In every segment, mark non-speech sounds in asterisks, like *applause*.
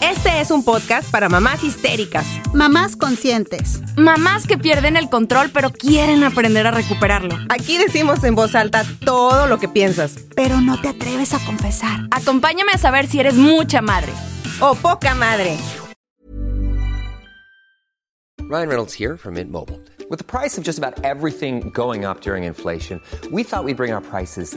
Este es un podcast para mamás histéricas, Mamás conscientes. Mamás que pierden el control pero quieren aprender a recuperarlo. Aquí decimos en voz alta todo lo que piensas. Pero no te atreves a confesar. Acompáñame a saber si eres mucha madre. O poca madre. Ryan Reynolds here from Mint Mobile. With the price of just about everything going up during inflation, we thought we'd bring our prices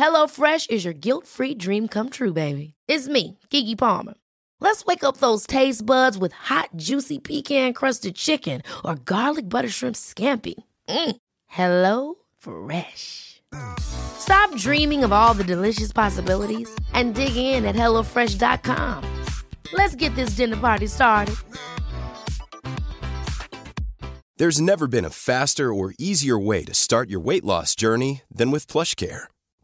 HelloFresh is your guilt-free dream come true, baby. It's me, Gigi Palmer. Let's wake up those taste buds with hot, juicy pecan-crusted chicken or garlic butter shrimp scampi. Mm. Hello Fresh. Stop dreaming of all the delicious possibilities and dig in at HelloFresh.com. Let's get this dinner party started. There's never been a faster or easier way to start your weight loss journey than with PlushCare.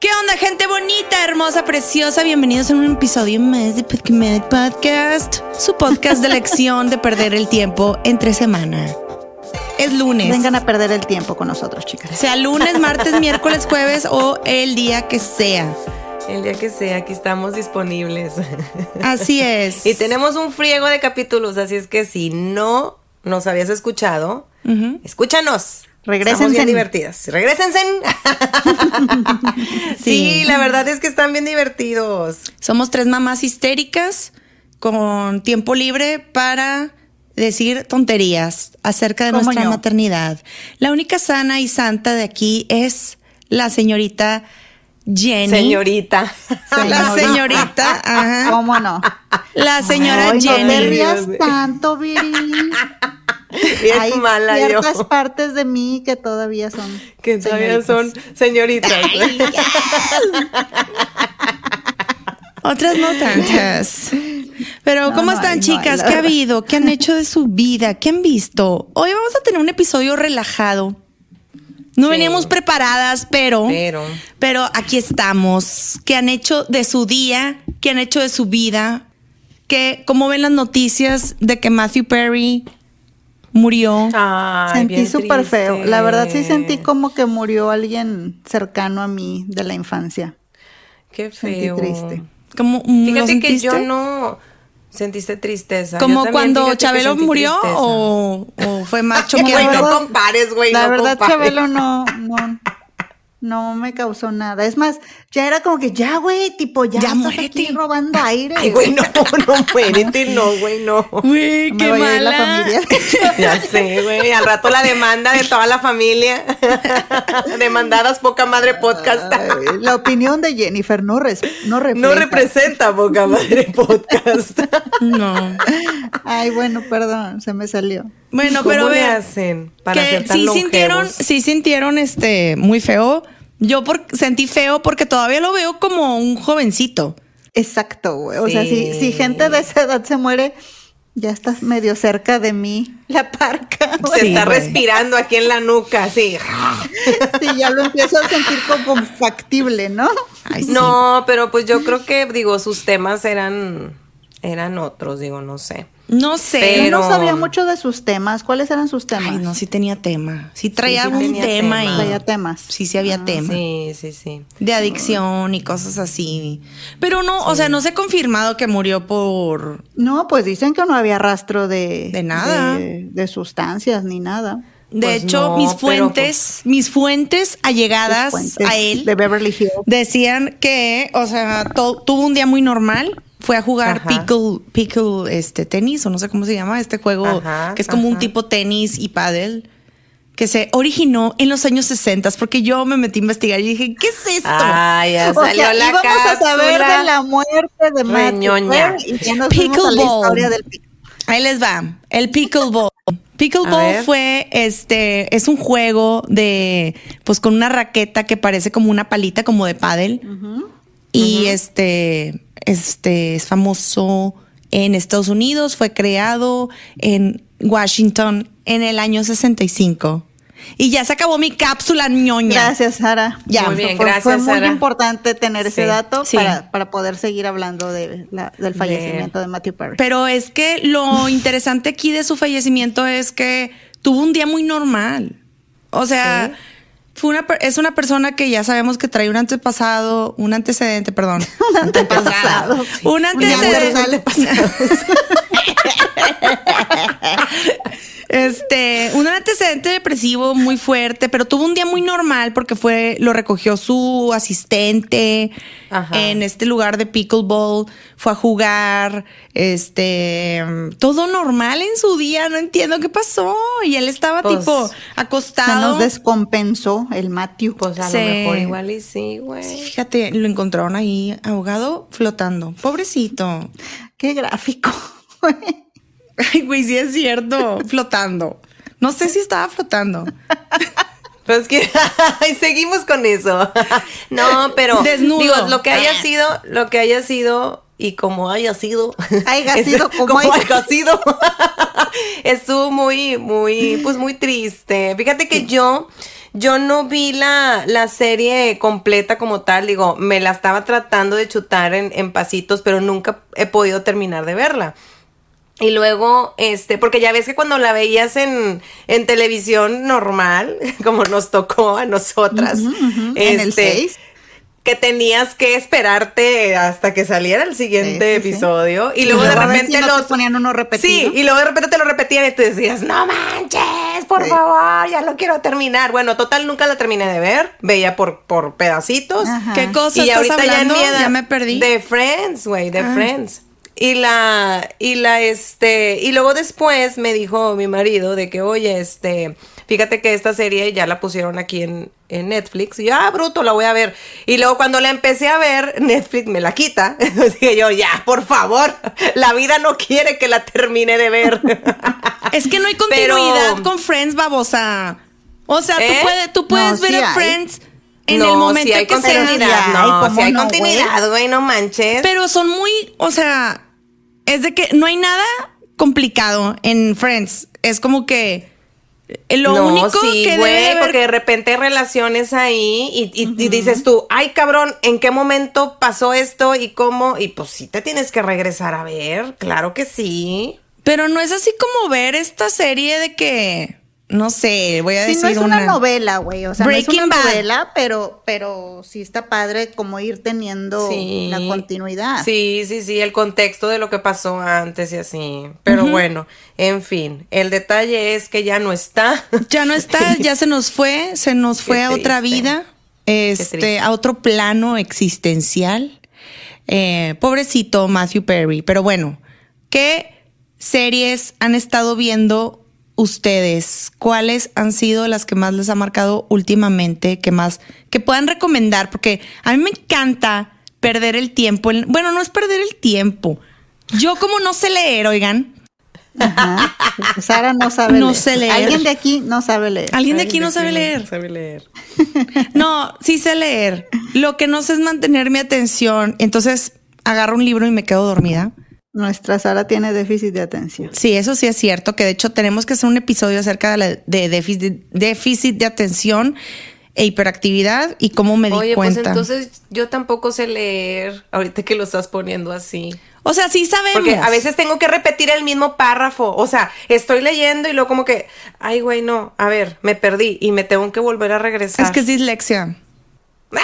¿Qué onda, gente bonita, hermosa, preciosa? Bienvenidos a un episodio más de Podcast Podcast, su podcast de *laughs* lección de perder el tiempo entre semana. Es lunes. Vengan a perder el tiempo con nosotros, chicas. Sea lunes, martes, *laughs* miércoles, jueves o el día que sea. El día que sea, aquí estamos disponibles. Así es. *laughs* y tenemos un friego de capítulos, así es que si no nos habías escuchado, escúchanos. Regrésense. Bien divertidas. Regrésense. *laughs* sí, la verdad es que están bien divertidos. Somos tres mamás histéricas con tiempo libre para decir tonterías acerca de ¿Cómo nuestra maternidad. La única sana y santa de aquí es la señorita Jenny. Señorita. *laughs* La señorita, ajá. ¿Cómo no? La señora Ay, no te Jenny. rías tanto, Viri. *laughs* Bien Hay mala yo. ciertas partes de mí que todavía son Que todavía señoritas. son señoritas. Otras no tantas. Pero, No, ¿cómo no están, chicas? ¿Qué ha habido? ¿Qué han hecho de su vida? ¿Qué han visto? Hoy vamos a tener un episodio relajado. No Sí. veníamos preparadas, pero, Pero. pero aquí estamos. ¿Qué han hecho de su día? ¿Qué han hecho de su vida? ¿Qué, ¿Cómo ven las noticias de que Matthew Perry murió? Ay, Sentí súper feo. triste. La verdad sí sentí como que murió alguien cercano a mí de la infancia. Qué Sentí feo. triste. ¿Cómo, ¿lo Fíjate que yo no sentiste tristeza. ¿Como cuando que Chabelo sentí murió o, o fue más *laughs* Güey, choqueante? no compares, güey. La no verdad, compares. Chabelo no, no, no me causó nada. Es más, ya era como que ya, güey, tipo, ya, Ya estás aquí robando *laughs* aire. Ay, güey, no, *laughs* no, muérete, no, güey, no. Güey, me qué vaya a ir la mala. familia. *laughs* Ya sé, güey. Al rato la demanda de toda la familia. Demandadas poca madre podcast. Ay, La opinión de Jennifer no, res- no refleja. No representa poca madre podcast. No. Ay, bueno, perdón, se me salió. Bueno, ¿Cómo pero vean, hacen para que ser tan sí sintieron, sí sintieron este muy feo. Yo por, sentí feo porque todavía lo veo como un jovencito. Exacto, güey. O sea, si, si gente de esa edad se muere, ya estás medio cerca de mí. La parca, Se está güey. respirando aquí en la nuca, sí. Sí, ya lo empiezo a sentir como factible, ¿no? Ay, sí. No, pero pues yo creo que, digo, sus temas eran, eran otros, digo, no sé. No sé. Pero- Yo no sabía mucho de sus temas. ¿Cuáles eran sus temas? Ay, no, sí tenía tema. Sí traía sí un tema, tema. y Traía temas. Sí, sí había tema. Sí, sí, sí. De adicción y cosas así. Pero no, o sea, no se ha confirmado que murió por. No, pues dicen que no había rastro de... De nada. De, de sustancias ni nada. De Pues hecho, no, mis fuentes, mis fuentes allegadas fuentes a él De Beverly Hills. decían que, o sea, to- tuvo un día muy normal, fue a jugar Ajá. pickle, pickle este, tenis, o no sé cómo se llama, este juego Ajá, que es como un ajá. tipo tenis y pádel, que se originó en los años 60, porque yo me metí a investigar y dije, ¿qué es esto? Ah, ya O salió sea, la íbamos a saber de la muerte de Matthew Reñoña. Perry y ya nos fuimos a la Pickleball. historia del pic- Ahí les va. El pickleball. Pickleball fue este es un juego de pues con una raqueta que parece como una palita como de pádel. Y este este es famoso en Estados Unidos, fue creado en Washington en el año 65. Y ya se acabó mi cápsula ñoña. Gracias, Sara. Ya. Muy bien, fue, gracias, fue muy Sara. importante tener ese dato sí. Para, para poder seguir hablando de la- del fallecimiento de Matthew Perry. Pero es que lo *laughs* interesante aquí de su fallecimiento es que tuvo un día muy normal. O sea, fue una, es una persona que ya sabemos que trae un antepasado, un antecedente, perdón. *laughs* un antepasado, sí. Un antecedente. Este, un antecedente depresivo muy fuerte, pero tuvo un día muy normal porque fue, lo recogió su asistente Ajá. en este lugar de pickleball, fue a jugar, este, todo normal en su día, no entiendo qué pasó. Y él estaba Pues, tipo Se acostado. nos descompensó el Matthew. Pues a Sí. lo mejor igual y sí, güey. Sí, fíjate, lo encontraron ahí ahogado, flotando. Pobrecito. Qué gráfico. *laughs* *laughs* Ay, güey, sí es cierto, flotando. No sé si estaba flotando. *laughs* Pues que *laughs* ay, seguimos con eso. no, pero Desnudo. digo, lo que haya sido, lo que haya sido y como haya sido, Haya sido como haya haya sido, estuvo muy, muy, pues muy triste. Fíjate que yo, yo no vi la, la serie completa como tal, digo, me la estaba tratando de chutar en, en pasitos, pero nunca he podido terminar de verla. Y luego, este, porque ya ves que cuando la veías en, en televisión normal, *laughs* como nos tocó a nosotras, En el este, 6. que tenías que esperarte hasta que saliera el siguiente Sí, sí, sí. episodio y Y luego de ver si repente no te los ponían uno repetido. Sí, y luego de repente te lo repetían y tú decías, "No manches, por Sí. favor, ya lo quiero terminar." Bueno, total nunca la terminé de ver, veía por por pedacitos. Ajá. ¿Qué cosa Y estás ahorita ya en hablando? mi edad ya me perdí. De Friends, güey, de Ah. Friends. Y la, y la, este, y luego después me dijo mi marido de que, oye, este, fíjate que esta serie ya la pusieron aquí en, en Netflix. Y yo, ah, bruto, la voy a ver. Y luego cuando la empecé a ver, Netflix me la quita. *laughs* Dije yo, ya, por favor, la vida no quiere que la termine de ver. *laughs* Es que no hay Pero- continuidad con Friends, babosa. O sea, ¿Eh? tú puedes, tú puedes No, ver sí a. Friends en no, el momento si hay que continuidad, sea. No, ¿cómo si hay no, continuidad, güey, no manches. Pero son muy, o sea, es de que no hay nada complicado en Friends. Es como que lo no, único sí, que güey, debe de haber- porque de repente hay relaciones ahí y, y- y dices tú, ay cabrón, ¿en qué momento pasó esto y cómo? Y pues sí te tienes que regresar a ver, claro que sí. Pero no es así como ver esta serie de que, no sé, voy a Sí, decir no es una, una novela, güey. O sea, Breaking no es una Bad. novela, pero, pero sí está padre como ir teniendo Sí. la continuidad. Sí, sí, sí, el contexto de lo que pasó antes y así. Pero bueno, en fin, el detalle es que ya no está. *laughs* Ya no está, ya se nos fue, se nos Qué fue a otra vida, este, a otro plano existencial. Eh, pobrecito Matthew Perry. Pero bueno, ¿qué series han estado viendo ustedes? ¿Cuáles han sido las que más les ha marcado últimamente? Que más, que puedan recomendar? Porque a mí me encanta perder el tiempo. en- bueno, no es perder el tiempo. Yo como no sé leer, oigan. Ajá. Sara no sabe No leer. sé leer. Alguien de aquí no sabe leer. Alguien de aquí no sabe leer. Sabe leer. No, sí sé leer. Lo que no sé es mantener mi atención. Entonces agarro un libro y me quedo dormida. Nuestra Sara tiene déficit de atención. Sí, eso sí es cierto, que de hecho tenemos que hacer un episodio acerca de, la, de déficit, déficit de atención e hiperactividad y cómo me di Oye, cuenta. pues entonces yo tampoco sé leer, ahorita que lo estás poniendo así. o sea, sí sabemos. Porque a veces tengo que repetir el mismo párrafo. O sea, estoy leyendo y luego como que, ay, güey, no, a ver, me perdí y me tengo que volver a regresar. es que es dislexia. *laughs*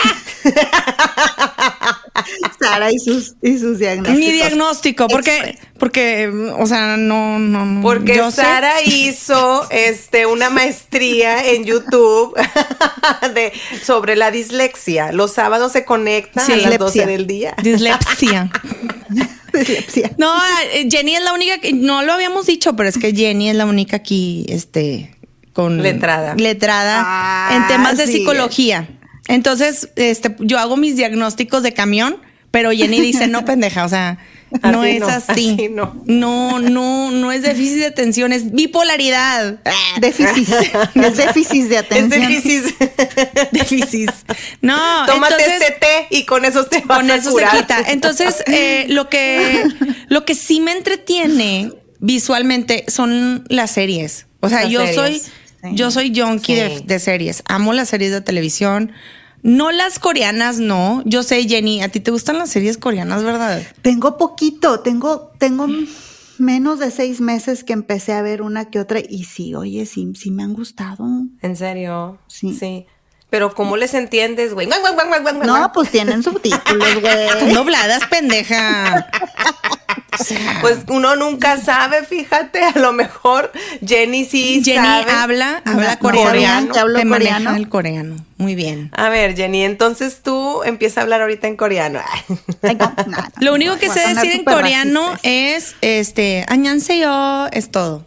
*laughs* Sara y sus, y sus diagnósticos. Mi diagnóstico, porque, porque, o sea, no, no, no. Porque yo sé- Sara hizo este una maestría en YouTube *laughs* de sobre la dislexia. Los sábados se conecta Sí. a las 12 Dislexia. del día. Dislexia. *laughs* Dislexia. No, eh, Jenny es la única que, no lo habíamos dicho, pero es que Jenny es la única aquí, este, con Letrada. letrada Ah, en temas de psicología. Entonces, este, yo hago mis diagnósticos de camión, pero Jenny dice, no, *laughs* pendeja, o sea, no es no, así. así no. no, no, no es déficit de atención, es bipolaridad. Déficit. *laughs* es déficit de Es atención. difícil. *laughs* déficit. No, Tómate entonces- este té y con eso te vas con a eso curar. se quita. Entonces, eh, lo que lo que sí me entretiene visualmente son las series. O sea, Las yo series. soy Sí. yo soy junkie de, Sí. de series. Amo las series de televisión. No las coreanas, no. Yo sé, Jenny, a ti te gustan las series coreanas, ¿verdad? Tengo poquito, tengo, tengo menos de seis meses que empecé a ver una que otra y sí, oye, sí, sí me han gustado. ¿En serio? Sí. Sí. Pero ¿cómo les entiendes, güey? No, pues tienen subtítulos, *laughs* güey. dobladas, pendeja. *laughs* Pues uno nunca sabe, fíjate, a lo mejor Jenny sí Jenny sabe. habla, habla No, coreano. que hablo te maneja coreano. el coreano. Muy bien. A ver, Jenny, entonces tú empieza a hablar ahorita en coreano. Ay, no, no, no, Lo único no, que sé decir en coreano racista. es este yo es todo.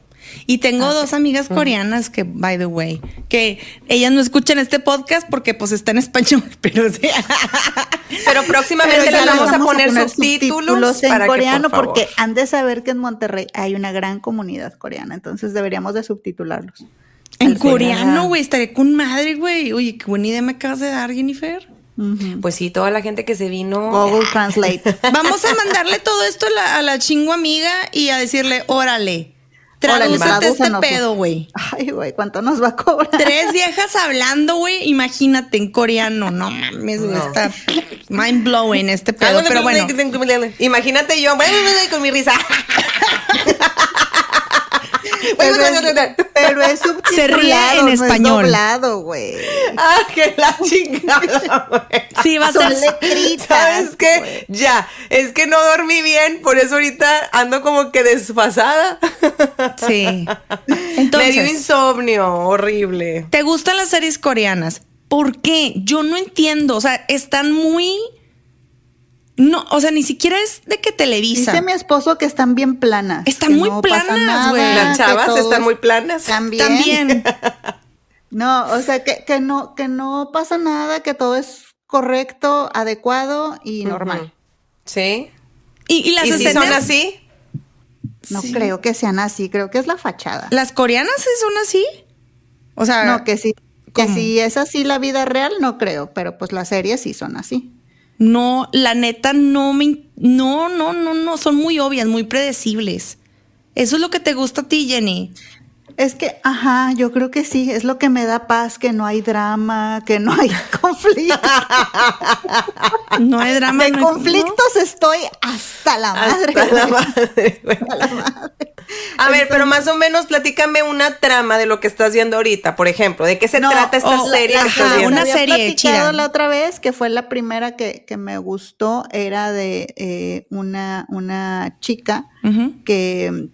Y tengo dos amigas coreanas que, by the way, que ellas no escuchan este podcast porque pues está en español, *laughs* pero sí. Pero próximamente Pero les ya vamos, a poner, subtítulos, en para que, por coreano porque han de saber que en Monterrey hay una gran comunidad coreana, entonces deberíamos de subtitularlos. en Al coreano, güey, estaré con madre, güey. Oye, qué buena idea me acabas de dar, Jennifer. Pues sí, toda la gente que se vino. Google Translate. *laughs* Vamos a mandarle todo esto a la, a la chingo amiga y a decirle, Órale, tradúcete este pedo, güey. Ay, güey, ¿cuánto nos va a cobrar? Tres viejas hablando, güey. Imagínate en coreano. No mames, güey. Está mind blowing este pedo. Pero bueno. Imagínate yo con mi risa. Pero es, pero es subtitulado, Se ríe en no es español. doblado, güey. Ah, que la chingada, güey. Sí, va a Son ser. letritas. ¿Sabes qué? Ya, es que no dormí bien, por eso ahorita ando como que desfasada. Sí. Me dio Entonces, insomnio, horrible. ¿te gustan las series coreanas? ¿Por qué? Yo no entiendo. O sea, están muy. No, o sea, ni siquiera es de que Televisa. Dice mi esposo que están bien planas. Están muy no planas, güey. Las chavas están es- muy planas. También. También. *laughs* No, o sea, que, que no, que no pasa nada, que todo es correcto, adecuado y normal. ¿Sí? Y, y las ¿Y si escenas. son así? No creo que sean así, creo que es la fachada. ¿Las coreanas sí son así? O sea. no, que sí, que si es así la vida real, no creo, pero pues las series sí son así. No, la neta no me... No, no, no, no, son muy obvias, muy predecibles. Eso es lo que te gusta a ti, Jenny. Es que, ajá, yo creo que sí, es lo que me da paz, que no hay drama, que no hay *laughs* conflicto. No hay drama. De no hay- conflictos estoy hasta la madre. *laughs* Hasta la madre, güey. Hasta la madre. A ver, pero más o menos platícame una trama de lo que estás viendo ahorita, por ejemplo. ¿De qué se No, trata esta serie la- que estás viendo? una Había serie chida. la otra vez, que fue la primera que, que me gustó, era de eh, una, una chica que,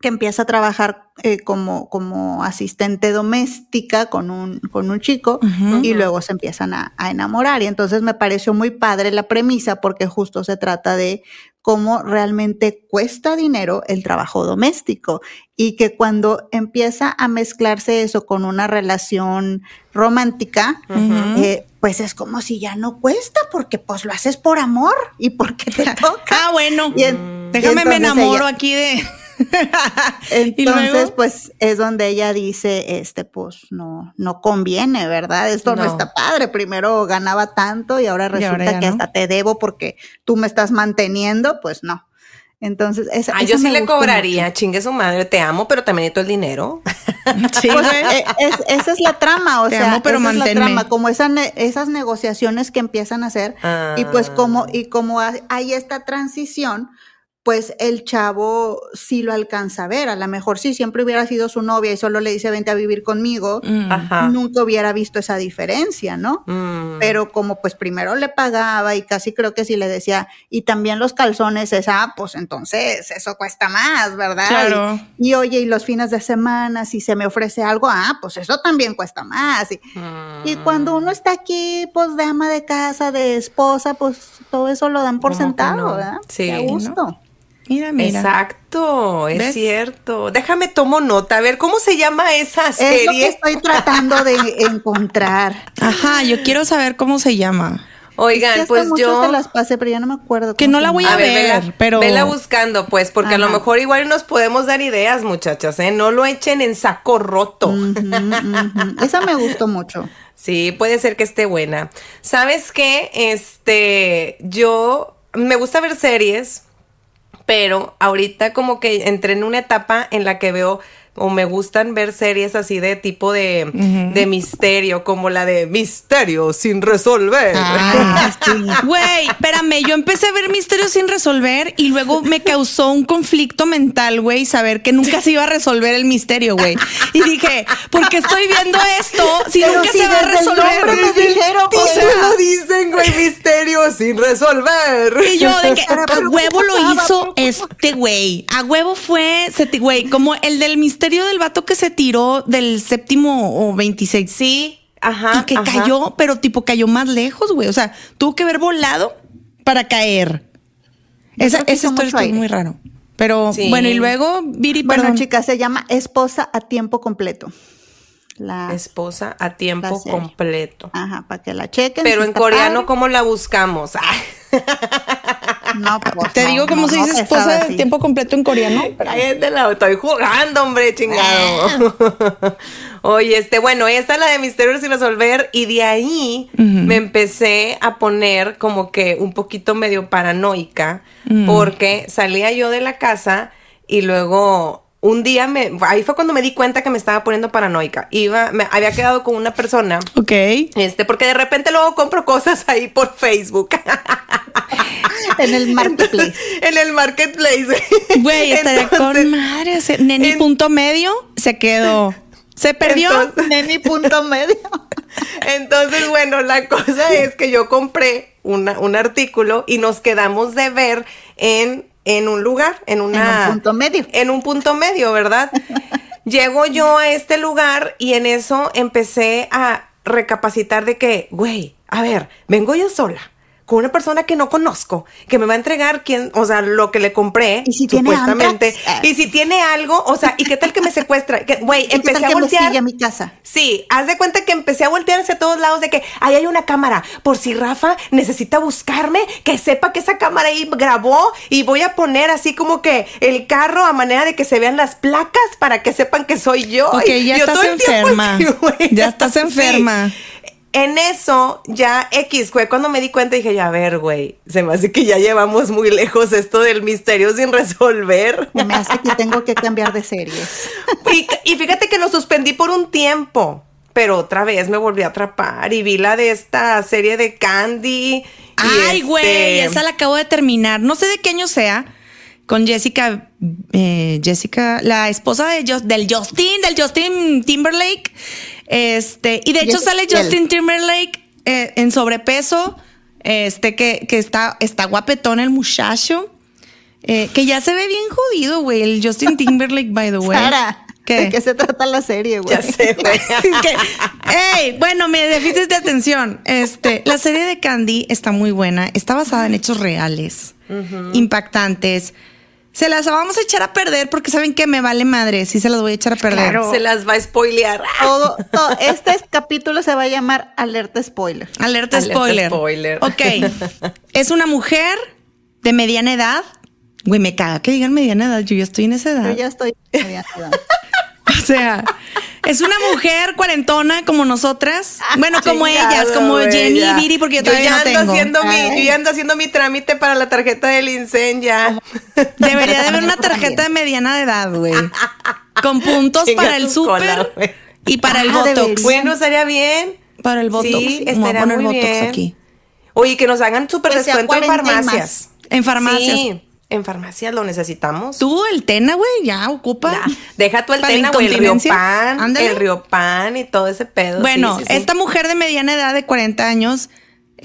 que empieza a trabajar eh, como, como asistente doméstica con un, con un chico y luego se empiezan a, a enamorar. Y entonces me pareció muy padre la premisa porque justo se trata de cómo realmente cuesta dinero el trabajo doméstico y que cuando empieza a mezclarse eso con una relación romántica, eh, pues es como si ya no cuesta porque pues lo haces por amor y porque te *laughs* toca. Ah, bueno. Y en- Déjame y me enamoro ella- aquí de. *laughs* Entonces, pues es donde ella dice, este, pues no, no conviene, ¿verdad? Esto no, No. está padre. Primero ganaba tanto y ahora Y resulta ahora que no. hasta te debo porque tú me estás manteniendo, pues no. Entonces, esa, Ah, esa yo sí le cobraría, chingue su madre, te amo, pero también necesito el dinero. *laughs* Sí, mucho. Pues, eh, es- esa es la trama, o Te sea, amo, pero esa es la trama, como esa ne- esas negociaciones que empiezan a hacer y pues Ah. como y como ha- hay esta transición, pues el chavo sí lo alcanza a ver. A lo mejor si siempre hubiera sido su novia y solo le dice vente a vivir conmigo, Mm. Ajá. nunca hubiera visto esa diferencia, ¿no? Mm. Pero como pues primero le pagaba y casi creo que si le decía, y también los calzones, esa, pues entonces eso cuesta más, ¿verdad? Claro. Y, y, oye, y los fines de semana, si se me ofrece algo, ah, pues eso también cuesta más. Y, y cuando uno está aquí, pues de ama de casa, de esposa, pues todo eso lo dan por ¿Cómo que sentado, no? ¿verdad? Sí, Qué a ¿no? Mira, mira. Exacto, es ¿Ves? cierto. Déjame tomo nota. A ver, ¿cómo se llama esa Es lo que serie? estoy tratando de *laughs* encontrar. Ajá, yo quiero saber cómo se llama. Oigan, Es que hace pues yo. te las pasé, pero ya no me acuerdo. Que no la voy llama. a ver, vela, pero- vela buscando, pues, porque a lo mejor igual nos podemos dar ideas, muchachas, ¿eh? No lo echen en saco roto. Esa me gustó mucho. *laughs* Sí, puede ser que esté buena. ¿Sabes qué? Este, yo me gusta ver series, pero ahorita como que entré en una etapa en la que veo o me gustan ver series así de tipo de, de misterio, como la de Misterio sin resolver. Ah, *laughs* Güey, espérame, yo empecé a ver misterios sin resolver y luego me causó un conflicto mental, güey, saber que nunca se iba a resolver el misterio, güey. Y dije, ¿por qué estoy viendo esto si Pero nunca si se va a el resolver? nombre me dijeron, o sea, se lo dicen, güey, Misterio sin resolver. Y yo de que a huevo lo hizo este güey. A huevo fue, güey, como el del misterio del vato que se tiró del séptimo o 26. Sí, ajá. y que ajá. cayó, pero tipo cayó más lejos, güey. O sea, tuvo que haber volado para caer. Yo Esa, historia aire. muy raro. Pero Sí. bueno, y luego, Viri, Bueno, perdón. chicas, se llama Esposa a tiempo completo. La, Esposa a tiempo completo. ajá, para que la chequen. Pero si en coreano, padre. ¿cómo la buscamos? *laughs* No, pues, Te no, digo cómo no, se dice esposa de tiempo completo en coreano. La estoy jugando, hombre, chingado. *laughs* Oye, este, bueno, esta es la de Misterios sin resolver y de ahí me empecé a poner como que un poquito medio paranoica porque salía yo de la casa y luego un día me, ahí fue cuando me di cuenta que me estaba poniendo paranoica. Iba, me había quedado con una persona. Ok. Este, porque de repente luego compro cosas ahí por Facebook. *laughs* En el marketplace. en el marketplace. Güey, estaría con madre. se- Neni en- punto medio se quedó. Se perdió. Entonces- Neni punto medio. *laughs* Entonces, bueno, la cosa es que yo compré una- un artículo y nos quedamos de ver en, en un lugar, en una... En un punto medio. En un punto medio, ¿verdad? *laughs* Llego yo a este lugar y en eso empecé a recapacitar de que, güey, a ver, vengo yo sola. Con una persona que no conozco, que me va a entregar quién, o sea, lo que le compré, ¿Y si tiene supuestamente. antrax? Y si tiene algo, o sea, ¿y qué tal que me secuestra? Que, Güey, ¿Y qué empecé tal a que me voltear. a mi casa? Sí, haz de cuenta que empecé a voltear hacia todos lados de que ahí hay una cámara. Por si Rafa necesita buscarme, que sepa que esa cámara ahí grabó y voy a poner así como que el carro a manera de que se vean las placas para que sepan que soy yo. Ok, Y ya yo estás todo el tiempo enferma. *laughs* así. Ya estás Sí. En eso, ya X, güey, cuando me di cuenta dije, ya, a ver, güey, se me hace que ya llevamos muy lejos esto del misterio sin resolver. Se me hace que tengo que cambiar de series. *laughs* Y, y fíjate que lo suspendí por un tiempo, pero otra vez me volví a atrapar y vi la de esta serie de Candy. Ay, este- güey, esa la acabo de terminar. No sé de qué año sea. Con Jessica, eh, Jessica, la esposa de del Justin, del Justin Timberlake. Este, y de hecho Jessica sale. Justin Timberlake eh, en sobrepeso. Este, que, que está, está guapetón el muchacho. eh, que ya se ve bien jodido, güey. El Justin *laughs* Timberlake, by the way. Sara, ¿Qué? ¿de qué se trata la serie, güey? Ya sé, *laughs* güey. ey, bueno, me déficit de atención. Este, la serie de Candy está muy buena. Está basada en hechos reales, impactantes. Se las vamos a echar a perder porque saben que me vale madre. Sí, se las voy a echar a perder. Se las va a spoilear. Todo, todo- *laughs* este capítulo se va a llamar Alerta Spoiler. Alerta, Alerta spoiler. spoiler. Ok. *laughs* Es una mujer de mediana edad. Güey, me caga que digan mediana edad. Yo ya estoy en esa edad. Yo ya estoy. ya estoy. *laughs* O sea, es una mujer cuarentona como nosotras. Bueno, como Chingado, ellas, como Jenny y Viri, porque yo Yo todavía ya no ando tengo. haciendo mi, yo ya ando haciendo mi trámite para la tarjeta del INSEN ya. Debería de haber una tarjeta de mediana edad, güey. Con puntos Chinga para el súper y para el Ah, Botox. Bueno, estaría bien. Para el Botox. Sí, Me voy a estaría poner muy Botox bien. aquí. Oye, que nos hagan súper Que sea descuento en 40 y más. farmacias. En farmacias. Sí. En farmacia lo necesitamos. Tú, el Tena, güey, ya ocupa. Deja tú el Tena, güey, el. Riopan, el Riopan y todo ese pedo. Bueno, sí, sí, sí. esta mujer de mediana edad de 40 años,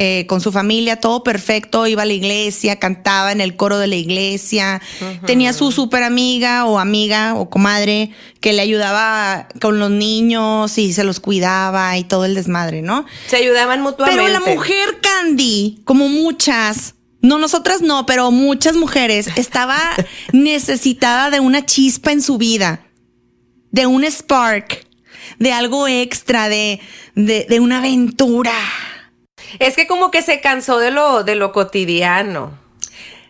eh, con su familia, todo perfecto, iba a la iglesia, cantaba en el coro de la iglesia, tenía su super amiga o amiga o comadre que le ayudaba con los niños y se los cuidaba y todo el desmadre, ¿no? Se ayudaban mutuamente. Pero la mujer Candy, como muchas, no nosotras no, pero muchas mujeres, *laughs* estaba necesitada de una chispa en su vida, de un spark, de algo extra, de, de, de una aventura. Es que como que se cansó de lo, de lo cotidiano.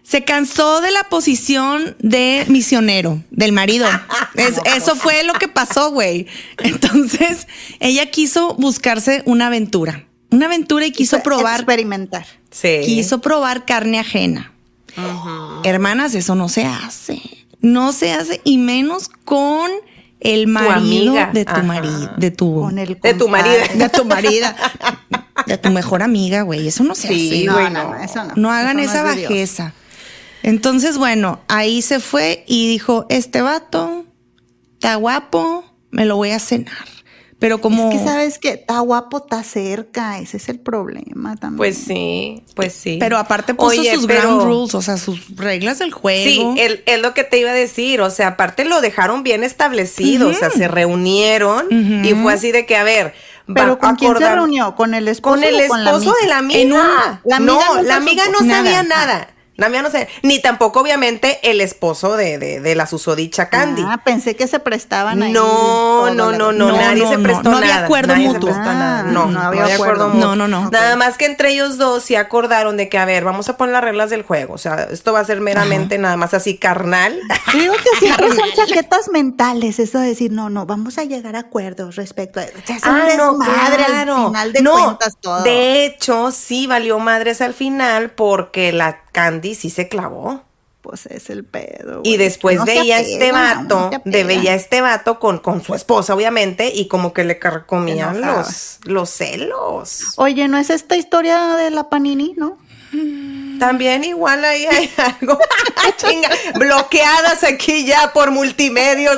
Se cansó de la posición de misionero del marido. *laughs* Es- eso fue lo que pasó, güey. Entonces, ella quiso buscarse una aventura. Una aventura y quiso probar Experimentar. Sí. quiso probar carne ajena. Hermanas, eso no se hace. No se hace y menos con el marido de tu marido, de tu Con el De tu marido. *laughs* de tu marida, de tu mejor amiga, güey. Eso no se Sí, hace. güey, no, no. no, eso no. No hagan Eso esa es bajeza. Entonces, bueno, ahí se fue y dijo, este vato está guapo, me lo voy a cenar. Pero como... Es que sabes que está guapo, está cerca. Ese es el problema también. Pues sí, pues sí. Pero aparte puso Oye, sus pero- ground rules, o sea, sus reglas del juego. Sí, es lo que te iba a decir. O sea, aparte lo dejaron bien establecido. O sea, se reunieron y fue así de que, a ver. Pero ¿con quién se reunió? ¿Con el esposo Con el o con la esposo de la amiga. En un- la amiga no, la amiga no sabía nada. nada. La amiga no sabía. Ni tampoco, obviamente, el esposo de, de, de la susodicha Candy. Ah, pensé que se prestaban ahí. No, no, no, no, No, nadie no, se no, prestó no había nada. acuerdo nadie mutuo. se prestó nada. Ah, No, no no había había acuerdo acuerdo mutuo. No, no, no. Nada más que entre ellos dos sí acordaron de que, a ver, vamos a poner las reglas del juego. O sea, esto va a ser meramente nada más así carnal. Digo que *laughs* siempre son chaquetas mentales, eso de decir, no, no, vamos a llegar a acuerdos respecto a... O sea, es un desmadre al final de Ah, No, cuentas todo. De hecho, sí valió madres al final porque la Candy sí se clavó. Pues es el pedo. Y después no veía a apega, este no vato, apega. de veía a este vato con, con su esposa, obviamente, y como que le carcomían los, los celos. Oye, ¿no es esta historia de la Panini, no? También igual ahí hay *laughs* algo. Chinga, bloqueadas aquí ya por multimedios.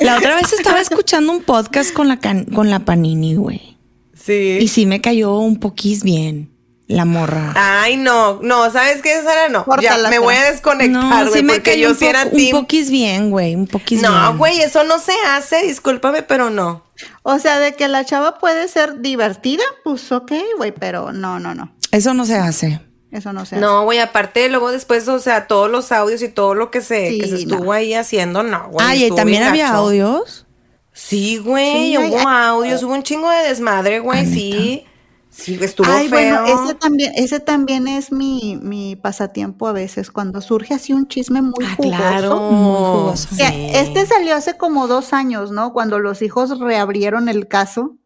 La otra vez estaba escuchando un podcast con la, can- con la Panini, güey. Sí. Y sí me cayó un poquís bien la morra. Ay, no, no, ¿sabes qué, Sara? No, Córtala, ya me voy a desconectar, no, güey, sí me porque yo un, sí era un team. poquís bien, güey, un poquís bien. No, güey, eso no se hace, discúlpame, pero no. O sea, de que la chava puede ser divertida, pues ok, güey, pero no, no, no. Eso no se hace. Eso no se hace. No, güey, aparte luego después, o sea, todos los audios y todo lo que se, que se Sí, estuvo no. ahí haciendo, no, güey. Ay, y también había gacho. audios. Sí, güey, Sí, hubo audios, hubo un chingo de desmadre, güey, sí. Sí, estuvo Ay, feo. bueno, ese también, ese también es mi, mi pasatiempo a veces, cuando surge así un chisme muy Ah, jugoso. claro. Muy jugoso. Sí. Este salió hace como dos años, ¿no? Cuando los hijos reabrieron el caso.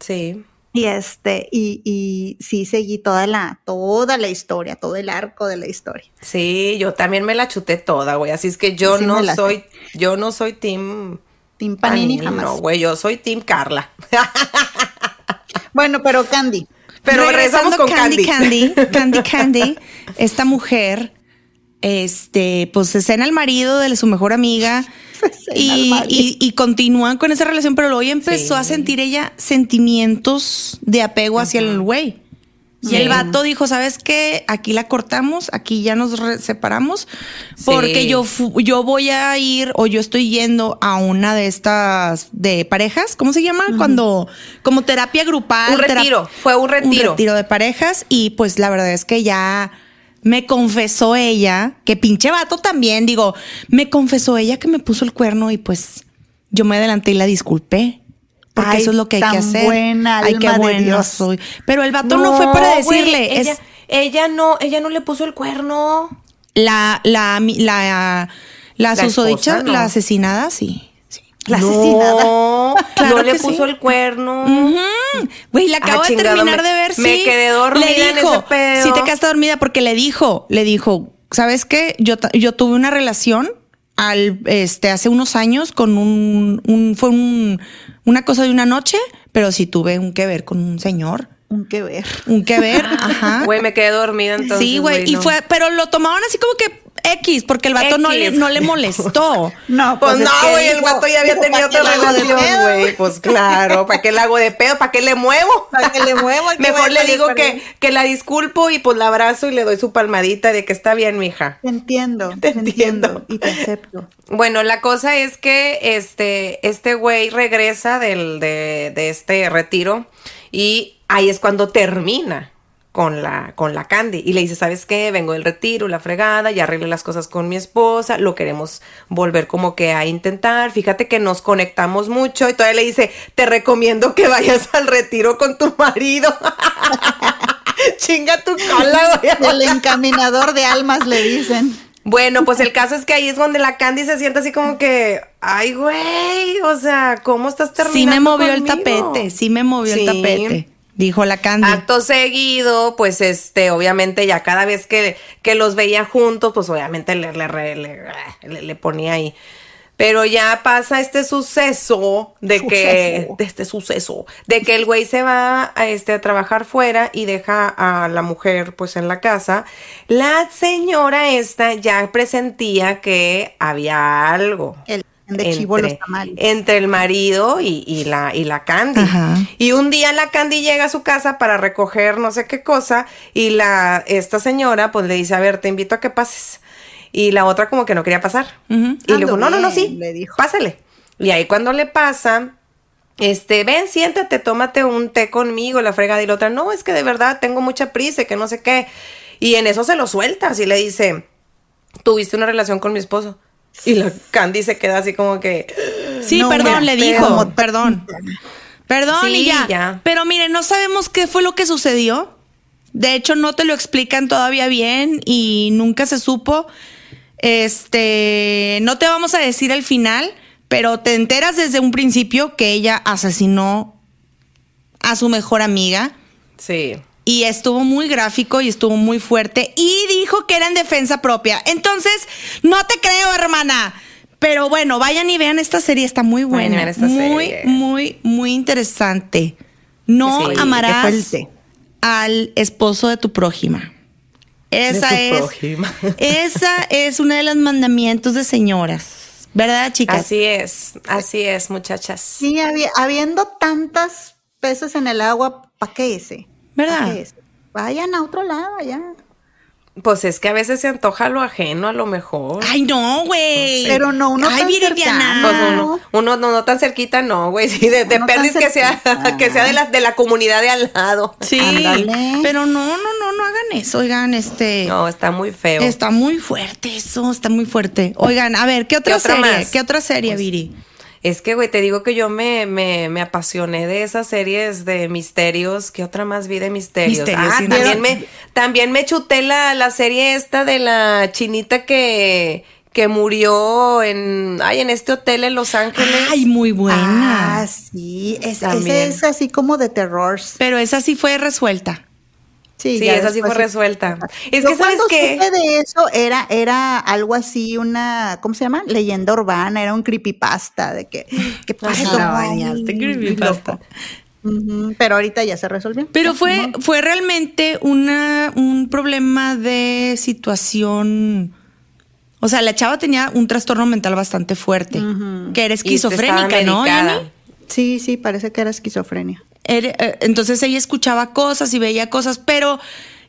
Sí. Y este, y, y sí seguí toda la, toda la historia, todo el arco de la historia. Sí, yo también me la chuté toda, güey. Así es que yo Sí, no soy, yo no soy team Team Panini, Panini, jamás. no, güey, yo soy team Carla. *laughs* Bueno, pero Candy. Pero regresamos con Candy. Candy, *laughs* Candy, Candy, esta mujer, este, pues escena el marido de su mejor amiga *laughs* y, y, y continúan con esa relación, pero luego ella empezó Sí. a sentir ella sentimientos de apego hacia el güey. Y Sí. el vato dijo, ¿sabes qué? Aquí la cortamos, aquí ya nos separamos, porque Sí. yo, yo voy a ir o yo estoy yendo a una de estas de parejas, ¿cómo se llama? Cuando, como terapia grupal. Un retiro, fue un retiro. Un retiro de parejas y pues la verdad es que ya me confesó ella, que pinche vato también, digo, me confesó ella que me puso el cuerno y pues yo me adelanté y la disculpé. Porque Ay, eso es lo que hay que tan hacer. buena Ay, qué alma de buena Dios. soy. Pero el vato no, fue para güey, decirle. ella, es ella no, ella no le puso el cuerno. la, la, la, la, La susodicha, no. la asesinada, sí. sí. La no, asesinada. *laughs* Claro no le puso sí. el cuerno. Güey, la acabo Ah, de chingado, terminar me- de ver, me sí. quedé dormida le en dijo, ese pedo. Sí te quedaste dormida porque le dijo, le dijo, ¿sabes qué? Yo, yo tuve una relación al, este, hace unos años con un, un fue un, una cosa de una noche, pero sí tuve un que ver con un señor Un que ver. Un que ver, *laughs* ajá. Güey, me quedé dormida entonces. sí, güey. Y no. fue, pero lo tomaban así como que X, porque el vato no le, no le molestó. *laughs* No, Pues, es no, güey, el vato ya había dijo, tenido ¿para qué otra relación, güey. Pues claro, ¿para qué le hago de pedo? ¿Para qué le muevo? ¿Para qué le muevo? *laughs* ¿Qué Mejor le digo que, que la disculpo y pues la abrazo y le doy su palmadita de que está bien, mija. Te entiendo, Te entiendo. y te acepto. Bueno, la cosa es que este, este güey regresa del, de, de este retiro y ahí es cuando termina con la, con la Candy. Y le dice, ¿sabes qué? Vengo del retiro, la fregada, ya arreglé las cosas con mi esposa, lo queremos volver como que a intentar. Fíjate que nos conectamos mucho y todavía le dice, te recomiendo que vayas al retiro con tu marido. *laughs* Chinga tu cola, güey. El encaminador de almas le dicen. Bueno, pues el caso es que ahí es donde la Candy se siente así como que, ay, güey, o sea, ¿cómo estás terminando Sí me movió el conmigo?" tapete, sí me movió Sí. el tapete. Dijo la Candy. Acto seguido, pues este, obviamente ya cada vez que, que los veía juntos, pues obviamente le, le, le, le- le ponía ahí. Pero ya pasa este suceso de que, de este suceso, de que el güey se va a, este, a trabajar fuera y deja a la mujer pues en la casa. La señora esta ya presentía que había algo. El de chivo los tamales. entre el marido y, y la, y la Candy. Ajá. Y un día la Candy llega a su casa para recoger no sé qué cosa y la, esta señora pues le dice, a ver, te invito a que pases. Y la otra como que no quería pasar. Y le dijo, Ando no, no, no, sí, le dijo. pásale. Y ahí cuando le pasa, este, ven, siéntate, tómate un té conmigo, la fregada. Y la otra, no, es que de verdad tengo mucha prisa, y que no sé qué. Y en eso se lo sueltas y le dice, tuviste una relación con mi esposo. Y la Candy se queda así como que, Sí, No, perdón, mira, le dijo, perdón. Perdón Sí, y ya. ya. Pero mire, no sabemos qué fue lo que sucedió. De hecho, no te lo explican todavía bien y nunca se supo. Este, no te vamos a decir el final, pero te enteras desde un principio que ella asesinó a su mejor amiga sí. Y estuvo muy gráfico y estuvo muy fuerte y dijo que era en defensa propia. Entonces, no te creo, hermana. Pero bueno, vayan y vean esta serie, está muy buena. esta muy, serie. muy, muy interesante. No Sí, amarás al esposo de tu prójima. Esa tu es, prójima. *laughs* esa es uno de los mandamientos de señoras. ¿Verdad, chicas? Así es, así es, muchachas. Sí, habi- habiendo tantas peces en el agua, ¿para qué ese? ¿Verdad? Vayan a otro lado, ya. Pues es que a veces se antoja lo ajeno, a lo mejor. Ay, no, güey. Pero no uno Ay, tan. Pues uno, uno no, no tan cerquita, no, güey. Sí, de, de que sea, que sea de la, de la comunidad de al lado. Sí, Ándale. pero no, no, no, no hagan eso, oigan, este. No, está muy feo. Está muy fuerte eso, está muy fuerte. Oigan, a ver, ¿qué otra, ¿Qué otra serie? más? ¿Qué otra serie, Pues, Viri? Es que, güey, te digo que yo me, me, me apasioné de esas series de misterios. ¿Qué otra más vi de misterios? Misterios, ah, también me, también me chuté la, la serie esta de la chinita que, que murió en, ay, en este hotel en Los Ángeles. Ay, muy buena. Ah, sí. Es, ese es así como de terror. Pero esa sí fue resuelta. Sí, Sí, ya esa sí fue resuelta. Es Yo que, ¿sabes supe de eso era, era algo así, una, ¿cómo se llama? Leyenda urbana, era un creepypasta de que, ¿qué pasó? la bañaste, creepypasta. Pero ahorita ya se resolvió. Pero fue, fue realmente una, un problema de situación. O sea, la chava tenía un trastorno mental bastante fuerte, que era esquizofrénica, ¿no? Sí, sí, parece que era esquizofrenia. Eh, entonces ella escuchaba cosas y veía cosas, pero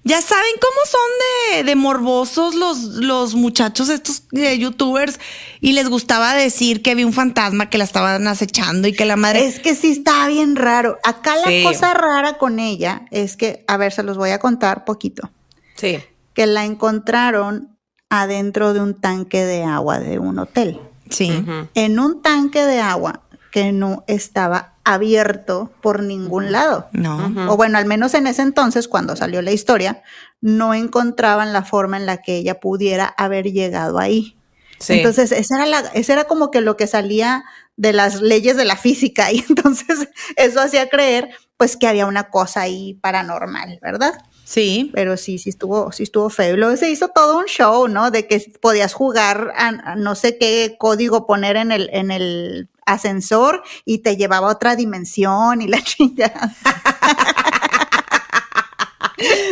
ya saben cómo son de, de morbosos los, los muchachos, estos eh, youtubers, y les gustaba decir que había un fantasma que la estaban acechando y que la madre... Es que sí está bien raro. Acá Sí. la cosa rara con ella es que, a ver, se los voy a contar poquito. Sí. Que la encontraron adentro de un tanque de agua de un hotel. sí. En un tanque de agua que no estaba abierto por ningún lado. No. O bueno, al menos en ese entonces, cuando salió la historia, no encontraban la forma en la que ella pudiera haber llegado ahí. Sí. Entonces, esa era, la, esa era como que lo que salía de las leyes de la física *laughs* y entonces eso hacía creer pues que había una cosa ahí paranormal, ¿verdad? Sí. Pero sí, sí estuvo, sí estuvo feo. Y luego se hizo todo un show, ¿no? De que podías jugar a, a no sé qué código poner en el, en el ascensor y te llevaba a otra dimensión y la *laughs* chingada.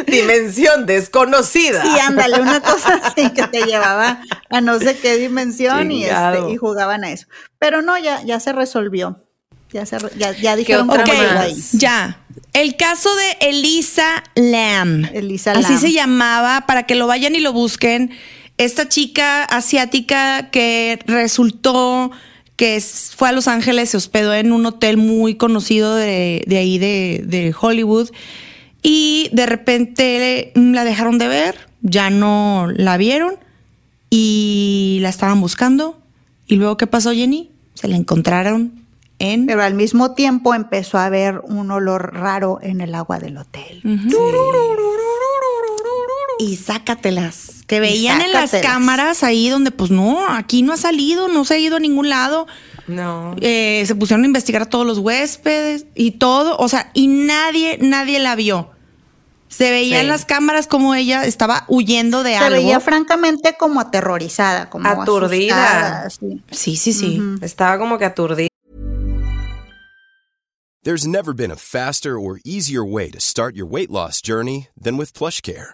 Dimensión desconocida. Sí, ándale, una cosa así que te llevaba a no sé qué dimensión y, este, y jugaban a eso. Pero no, ya, ya se resolvió. Ya, se, re- ya, ya dijeron más? ahí. Ya. El caso de Elisa Lam. Elisa Así Lam. se llamaba, para que lo vayan y lo busquen. Esta chica asiática que resultó que es- fue a Los Ángeles, se hospedó en un hotel muy conocido de, de ahí de, de Hollywood. Y de repente la dejaron de ver, ya no la vieron y la estaban buscando. ¿Y luego qué pasó, Jenny? Se la encontraron en Pero al mismo tiempo empezó a haber un olor raro en el agua del hotel. y sácatelas. Que veían en las cámaras ahí donde, pues no, aquí no ha salido, no se ha ido a ningún lado. No. Eh, se pusieron a investigar a todos los huéspedes y todo, o sea, y nadie, nadie la vio. Se veía Sí. en las cámaras como ella estaba huyendo de Se algo. veía francamente como aterrorizada, como Aturdida. asustada, sí. sí, sí, sí. Estaba como que aturdida. There's never been a faster or easier way to start your weight loss journey than with PlushCare.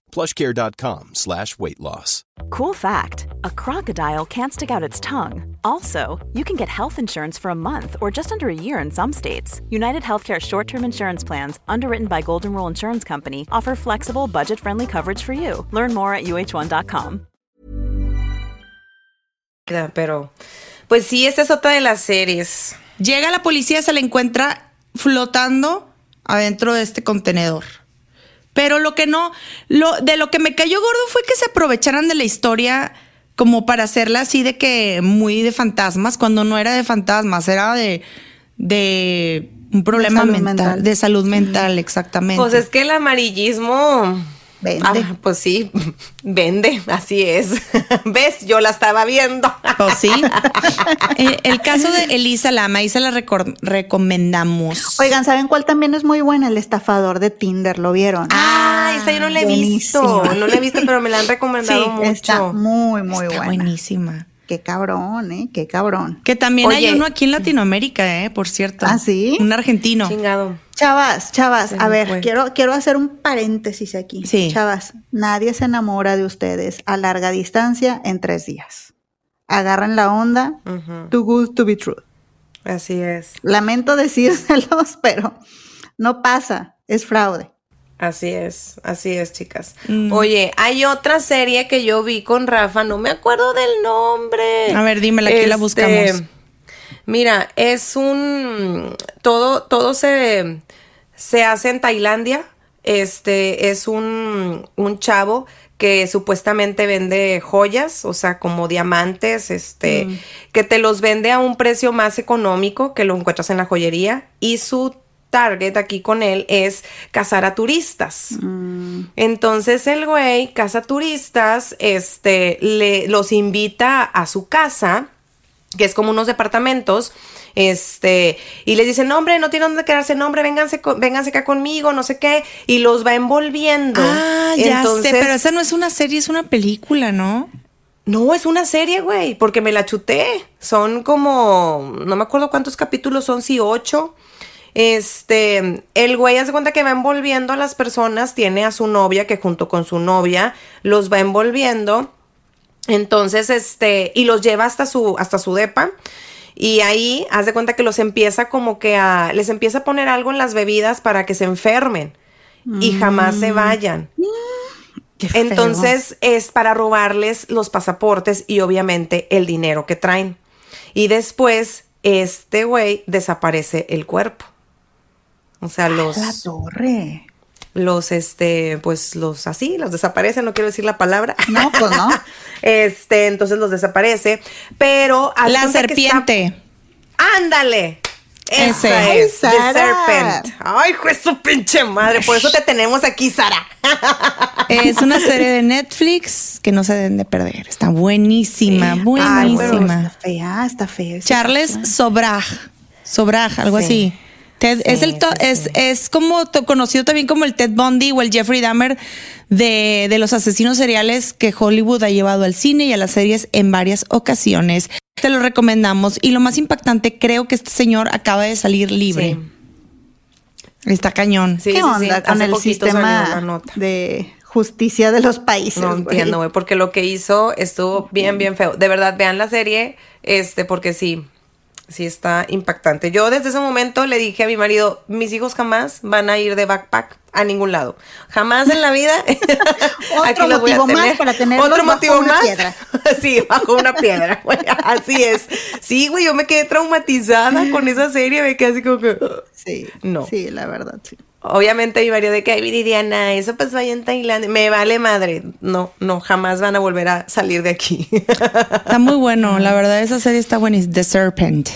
plushcare.com slash weight loss. Cool fact a crocodile can't stick out its tongue. Also, you can get health insurance for a month or just under a year in some states. United Healthcare short term insurance plans, underwritten by Golden Rule Insurance Company, offer flexible, budget friendly coverage for you. Learn more at uh1.com. Pero, pues sí, esta es otra de las series. Llega la policía, se la encuentra flotando adentro de este contenedor. Pero lo que no, lo, de lo que me cayó gordo fue que se aprovecharan de la historia como para hacerla así de que muy de fantasmas, cuando no era de fantasmas, era de, de un problema mental, mental. de salud mental, exactamente. Pues es que el amarillismo. Vende. Ah, pues sí, *laughs* vende, así es. *laughs* ¿Ves? Yo la estaba viendo. Pues sí. *laughs* Eh, el caso de Elisa Lama, ahí se la recomendamos. Oigan, ¿saben cuál también es muy buena? El estafador de Tinder, ¿lo vieron? Ah, esa yo no la he visto. No la he visto, pero me la han recomendado sí, mucho. está muy, muy Está buena. buenísima. Qué cabrón, ¿eh? Qué cabrón. Que también hay uno aquí en Latinoamérica, ¿eh? Por cierto. ¿Ah, sí? Un argentino. Chingado. Chavas, chavas, Se a ver, fue. quiero, quiero hacer un paréntesis aquí. Sí. Chavas, nadie se enamora de ustedes a larga distancia en tres días. Agarran la onda, too good to be true. Así es. Lamento decírselos, *laughs* pero no pasa, es fraude. Así es, así es, chicas. Mm. Oye, hay otra serie que yo vi con Rafa, no me acuerdo del nombre. A ver, dímela, aquí la buscamos. Mira, es un todo, todo se, se hace en Tailandia. Este es un, un chavo que supuestamente vende joyas, o sea, como diamantes, este, que te los vende a un precio más económico que lo encuentras en la joyería. Y su target aquí con él es cazar a turistas. Entonces el güey caza turistas, este, le, los invita a su casa, que es como unos departamentos, este, y les dice, no, hombre, no tienen dónde quedarse, no, hombre, vénganse, vénganse acá conmigo, no sé qué, y los va envolviendo. Ah, ya Entonces, sé, pero esa no es una serie, es una película, ¿no? no, es una serie, güey, porque me la chuté. Son como, no me acuerdo cuántos capítulos son, si ocho. Este, el güey hace cuenta que va envolviendo a las personas, tiene a su novia que junto con su novia los va envolviendo. Entonces, este, y los lleva hasta su, hasta su depa. Y ahí, haz de cuenta que los empieza como que a, les empieza a poner algo en las bebidas para que se enfermen y jamás se vayan. Qué feo. Entonces es para robarles los pasaportes y obviamente el dinero que traen. Y después este güey desaparece el cuerpo. O sea, los, la torre. los, este, pues los así, los desaparece, no quiero decir la palabra. No, pues no. *laughs* Este, entonces los desaparece, pero La está- serpiente. Ándale. Esa es, The Sara. Serpent. Ay, juez su pinche madre, por eso te tenemos aquí, Sara. *laughs* Es una serie de Netflix que no se deben de perder. Está buenísima, Ay, buenísima. está fea, está fea. Charles cosa. Sobrag, Sobrag, algo Sí. así. Ted- es el to- sí, es, sí. es como to- conocido también como el Ted Bundy o el Jeffrey Dahmer de, de los asesinos seriales que Hollywood ha llevado al cine y a las series en varias ocasiones. Te lo recomendamos. Y lo más impactante, creo que este señor acaba de salir libre. Está cañón. Sí, ¿Qué sí, sí. onda con Hace el sistema de justicia de los países? No entiendo, güey, porque lo que hizo estuvo bien, bien feo. De verdad, vean la serie, este, porque sí, sí está impactante. Yo desde ese momento le dije a mi marido, mis hijos jamás van a ir de backpack a ningún lado. Jamás en la vida. *laughs* Otro motivo más para Otro bajo motivo una más. piedra. *laughs* sí, bajo una piedra, güey. Así es. Sí, güey, yo me quedé traumatizada con esa serie, me quedé así como que... Sí, No. sí, la verdad, sí. Obviamente mi marido de que, ay, Viridiana, eso pasó allá en Tailandia. Me vale madre. No, no, jamás van a volver a salir de aquí. *laughs* Está muy bueno. La verdad, esa serie está buenísima. The Serpent.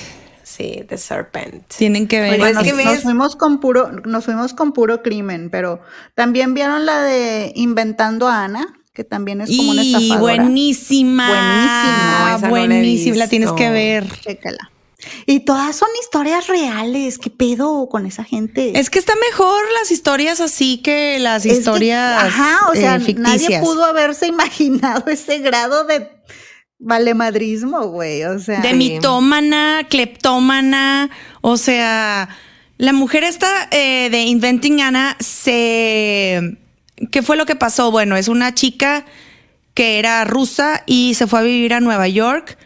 sí, The Serpent. Tienen que ver. Pues nos, que ves- nos fuimos con puro, nos fuimos con puro crimen, pero también vieron la de Inventando a Ana, que también es como una y estafadora. buenísima. Buenísima. Esa no la he buenísima. La tienes que ver. Chécala. Y todas son historias reales. ¿Qué pedo con esa gente? Es que está mejor las historias así que las Es que- historias ajá, o sea, eh, nadie ficticias. pudo haberse *laughs* imaginado ese grado de valemadrismo, güey. O sea, de mitómana, cleptómana, o sea, la mujer esta eh, de Inventing Anna se... ¿Qué fue lo que pasó? Bueno, es una chica que era rusa y se fue a vivir a Nueva York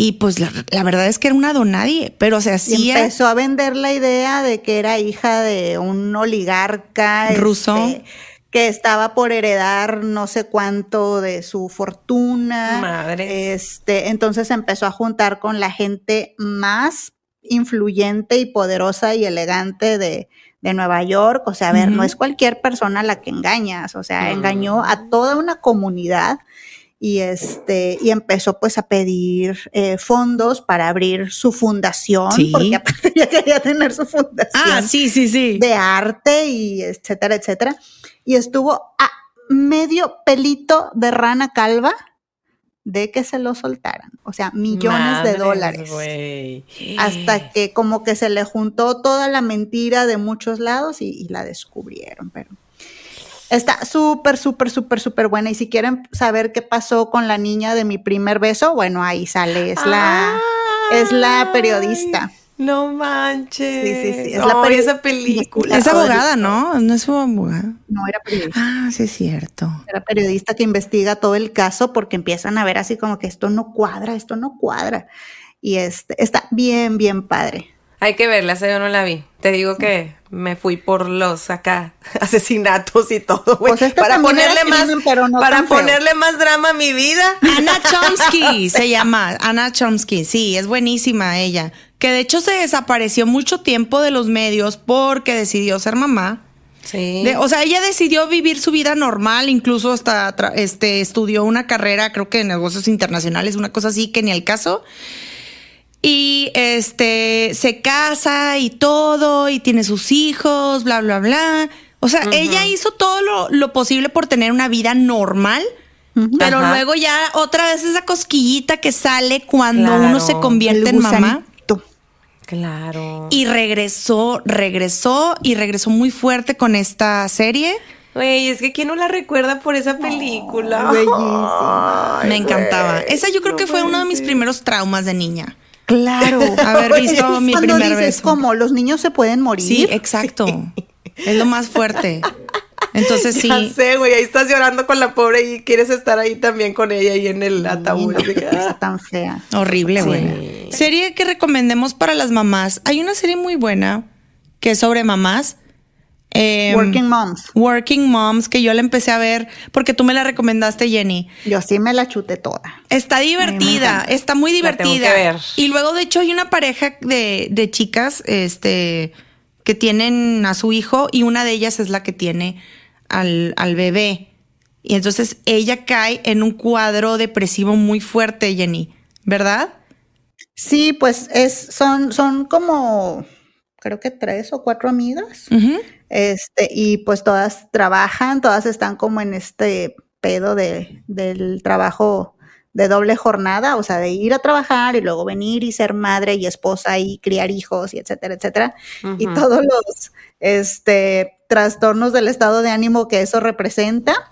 y pues la, la verdad es que era una donadie, pero se y hacía... empezó a vender la idea de que era hija de un oligarca Ruso. este, que estaba por heredar no sé cuánto de su fortuna. Madres. Este, entonces empezó a juntar con la gente más influyente y poderosa y elegante de, de Nueva York. O sea, a ver, no es cualquier persona la que engañas. O sea, engañó a toda una comunidad y este y empezó pues a pedir eh, fondos para abrir su fundación Sí. porque aparte *laughs* ya quería tener su fundación Ah, sí, sí, sí. de arte y etcétera etcétera y estuvo a medio pelito de rana calva de que se lo soltaran o sea millones de dólares hasta que como que se le juntó toda la mentira de muchos lados y, y la descubrieron, pero está súper, súper, súper, súper buena. Y si quieren saber qué pasó con la niña de mi primer beso, bueno, ahí sale, es la, es la periodista. No manches. Sí, sí, sí, es la esa película. Es *laughs* abogada, ¿no? No es abogada. No era periodista. Ah, sí es cierto. Era periodista que investiga todo el caso porque empiezan a ver así como que esto no cuadra, esto no cuadra. Y este, está bien, bien padre. Hay que verla, esa yo no la vi. Te digo que me fui por los acá *laughs* asesinatos y todo, güey. Pues para ponerle más, crimen, pero no para ponerle más drama a mi vida. Anna *laughs* Chomsky se llama. Anna Chomsky, sí, es buenísima ella. Que de hecho se desapareció mucho tiempo de los medios porque decidió ser mamá. Sí. De- o sea, ella decidió vivir su vida normal, incluso hasta este, estudió una carrera, creo que de negocios internacionales, una cosa así, que ni al caso. Y este se casa y todo, y tiene sus hijos, bla, bla, bla. O sea, ella hizo todo lo, lo posible por tener una vida normal. Pero Ajá. luego ya otra vez esa cosquillita que sale cuando Claro. uno se convierte en mamá. Claro. Y regresó, regresó y regresó muy fuerte con esta serie. Güey, es que quién no la recuerda por esa película. bellísima. Ay, Me encantaba. Esa yo creo no que fue uno de mis primeros traumas de niña. Claro. *laughs* Haber visto mi cuando primer dices beso. como los niños se pueden morir. Sí, exacto. Es lo más fuerte. Entonces *laughs* sí. Ya sé, güey, ahí estás llorando con la pobre y quieres estar ahí también con ella ahí en el ataúd. no, qué cosa ah. tan fea. Horrible, güey. Serie que recomendemos para las mamás. Hay una serie muy buena que es sobre mamás. Em, Working Moms. Working Moms, que yo la empecé a ver porque tú me la recomendaste, Jenny. Yo sí me la chuté toda. Está divertida, está muy La tengo divertida. que ver. Y luego, de hecho, hay una pareja de, de chicas este, que tienen a su hijo y una de ellas es la que tiene al, al bebé. Y entonces ella cae en un cuadro depresivo muy fuerte, Jenny, ¿verdad? Sí, pues es, son, son como creo que tres o cuatro amigas. Este, y pues todas trabajan, todas están como en este pedo de, del trabajo de doble jornada, o sea, de ir a trabajar y luego venir y ser madre y esposa y criar hijos y etcétera, etcétera. Y todos los este, trastornos del estado de ánimo que eso representa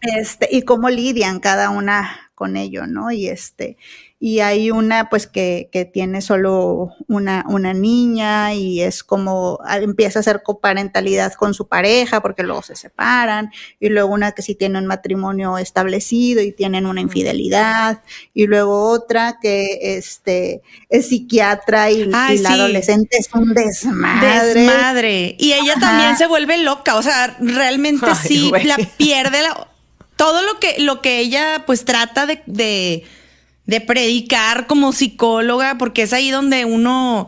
este, y cómo lidian cada una con ello, ¿no? Y este, y hay una pues que, que tiene solo una, una niña y es como ah, empieza a hacer coparentalidad con su pareja porque luego se separan, y luego una que sí tiene un matrimonio establecido y tienen una infidelidad, y luego otra que este es psiquiatra y, Ay, y la sí. adolescente es un desmadre. Desmadre. Y ella Ajá. también se vuelve loca. O sea, realmente Ay, sí güey. la pierde la- todo lo que, lo que ella pues trata de, de, de predicar como psicóloga, porque es ahí donde uno,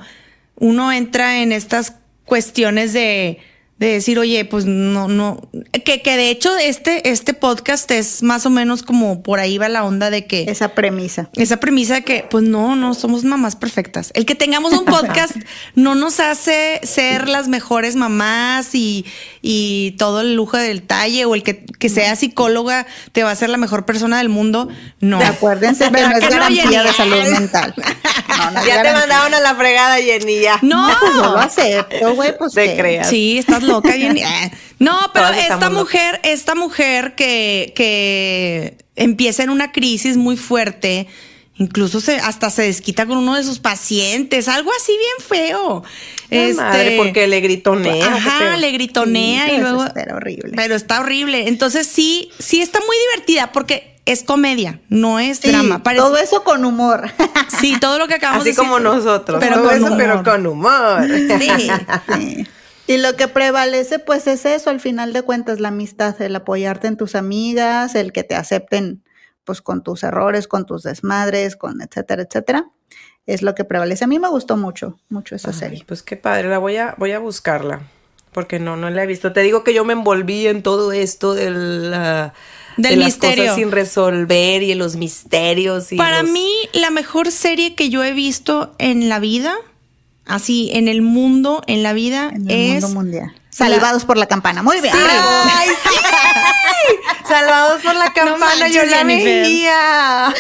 uno entra en estas cuestiones de, de decir, oye, pues no, no, que, que de hecho este, este podcast es más o menos como por ahí va la onda de que Esa premisa. esa premisa de que, pues no, no somos mamás perfectas. El que tengamos un podcast *laughs* no nos hace ser las mejores mamás y, y todo el lujo del talle o el que, que sea psicóloga te va a ser la mejor persona del mundo. No. *laughs* Acuérdense que ¿Verdad no es no, garantía de salud mental. *laughs* No, no Ya te mandaron a la fregada, Jenny, ya. No. No lo acepto, güey, pues Te creas. Sí, estás loca, Jenny. *laughs* No, pero esta locas. mujer, esta mujer que, que empieza en una crisis muy fuerte, incluso se, hasta se desquita con uno de sus pacientes, algo así bien feo. Ay, madre, porque le gritonea. Ajá, le gritonea Sí, y pero luego. está horrible. Pero está horrible. Entonces sí, sí está muy divertida porque es comedia, no es Sí, drama. Parece- todo eso con humor. *laughs* Sí, todo lo que acabamos Así de decir. como nosotros. Pero Todo con eso, humor. pero con humor. Sí. *laughs* Sí. Y lo que prevalece, pues, es eso, al final de cuentas, la amistad, el apoyarte en tus amigas, el que te acepten, pues, con tus errores, con tus desmadres, con etcétera, etcétera. Es lo que prevalece. A mí me gustó mucho, mucho esa Ay, serie. pues qué padre, la voy a, voy a buscarla. Porque no, no la he visto. Te digo que yo me envolví en todo esto de la- Del de las misterio. cosas sin resolver y en los misterios. Y Para los- mí, la mejor serie que yo he visto en la vida, así, en el mundo, en la vida, En el es. mundo mundial. Salvados por la campana. Muy bien. Sí. ¡Ay, sí! *laughs* Salvados por la campana, yo manches, la Jennifer. veía.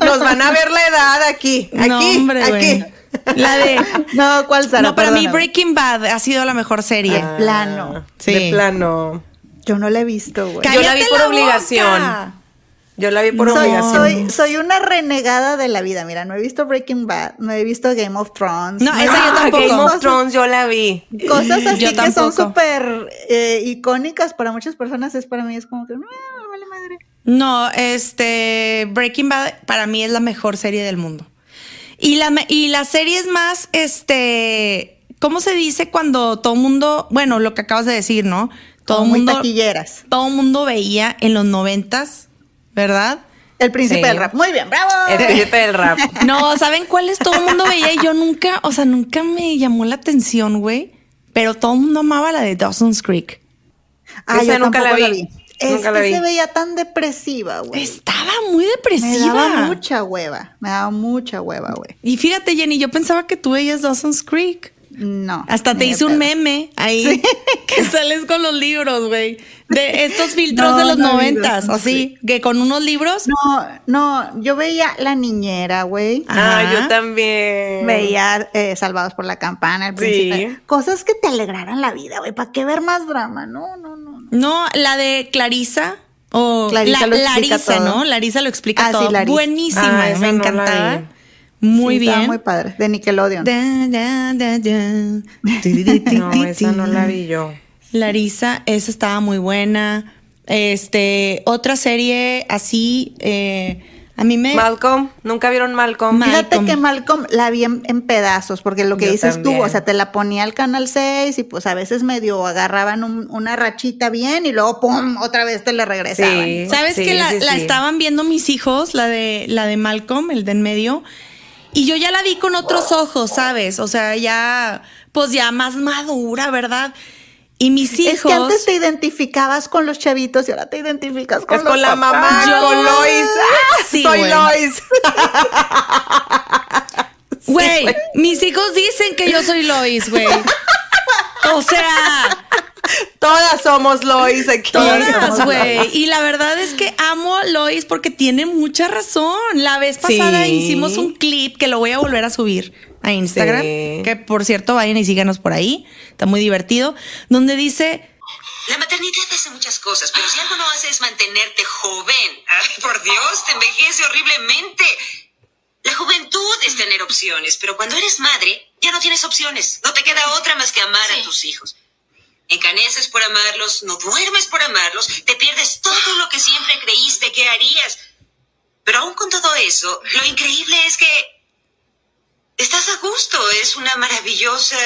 Nos van a ver la edad aquí, aquí, no, hombre, aquí. La de. No, ¿cuál Sara? no, para mí Perdóname. Breaking Bad ha sido la mejor serie. Ah, plano. Sí. De plano. Yo no la he visto, güey. Yo la vi ¡Cállate por la obligación. Yo la vi por Soy, obligación. soy, soy una renegada de la vida. Mira, no he visto Breaking Bad, no he visto Game of Thrones. No, esa yo tampoco. Game of Thrones yo la vi. Cosas así Yo que son súper eh, icónicas para muchas personas, es para mí es como que, no, me vale madre. No, este Breaking Bad para mí es la mejor serie del mundo. Y la y la serie es más este ¿cómo se dice cuando todo mundo, bueno, lo que acabas de decir, ¿no? Todo Como muy mundo taquilleras. todo mundo veía en los noventas, ¿verdad? El príncipe Sí. del rap. Muy bien, bravo. El príncipe del rap. *laughs* No, ¿saben cuáles todo el mundo veía? Y yo nunca, o sea, nunca me llamó la atención, güey. Pero todo el mundo amaba la de Dawson's Creek. Ah, Esa yo nunca la vi. Es Nunca la que vi. se veía tan depresiva, güey. Estaba muy Me depresiva. daba mucha hueva. Me daba mucha hueva, güey. Y fíjate, Jenny, yo pensaba que tú veías Dawson's Creek. No. Hasta te hice un meme ahí *laughs* que sales con los libros, güey. De estos filtros No, de los noventas, así, que con unos libros. No, no, yo veía La Niñera, güey. Ah, Ajá. yo también. Veía eh, Salvados por la Campana, el Sí. príncipe. Cosas que te alegraran la vida, güey. ¿Para qué ver más drama? No, no, no. no. No, la de Clarisa. O Clarisa la- lo explica Larisa, todo. ¿no? Larisa lo explica Ah, sí, todo. Larisa. Buenísima, Ah, esa me no la encantaba. Muy Sí, estaba bien. muy padre. De Nickelodeon. Da, da, da, da. *laughs* No, esa no la vi yo. Larisa, esa estaba muy buena. Este, otra serie así, eh, a mí me. Malcolm, ¿nunca vieron Malcolm? Ma- Fíjate Malcolm. que Malcolm la vi en, en pedazos, porque lo que Yo dices también. tú, o sea, te la ponía al canal 6 y pues a veces medio agarraban un- una rachita bien y luego pum, otra vez te la regresaban. Sí. ¿Sabes que la, sí, la sí. estaban viendo mis hijos, la de, la de Malcolm, el de en medio? Y yo ya la vi con otros ojos, ¿sabes? O sea, ya, pues ya más madura, ¿verdad? Y mis hijos. Es que antes te identificabas con los chavitos y ahora te identificas con Es los con la papás. mamá, Yo- con Lois. ¡Ah! *laughs* Sí, Soy güey. Lois. Güey, mis hijos dicen que yo soy Lois, güey. O sea, *laughs* Todas somos Lois aquí. todas, güey. Y la verdad es que amo a Lois porque tiene mucha razón. La vez pasada Sí. hicimos un clip que lo voy a volver a subir a Instagram. Sí. Que por cierto, vayan y síganos por ahí. Está muy divertido. Donde dice. La maternidad hace muchas cosas, pero si algo no hace es mantenerte joven. *laughs* Ay, por Dios, te envejece horriblemente. La juventud es tener opciones, pero cuando eres madre, ya no tienes opciones. No te queda otra más que amar a tus hijos. Encaneces por amarlos, no duermes por amarlos, te pierdes todo lo que siempre creíste que harías. Pero aún con todo eso, lo increíble es que estás a gusto. Es una maravillosa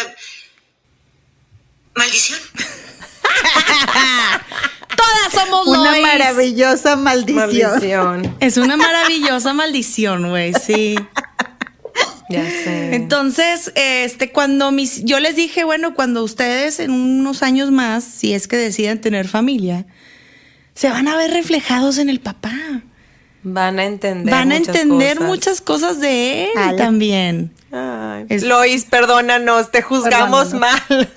maldición. *laughs* Todas somos Una maravillosa maldición. Maldición. Es una maravillosa maldición, güey. Sí. *laughs* Ya sé. Entonces, este, cuando mis, yo les dije, bueno, cuando ustedes en unos años más, si es que deciden tener familia, se van a ver reflejados en el papá. Van a entender. Van a muchas entender cosas. muchas cosas de él Ale. también. Ay, Es- Lois, perdónanos, te juzgamos Perdónanos. mal.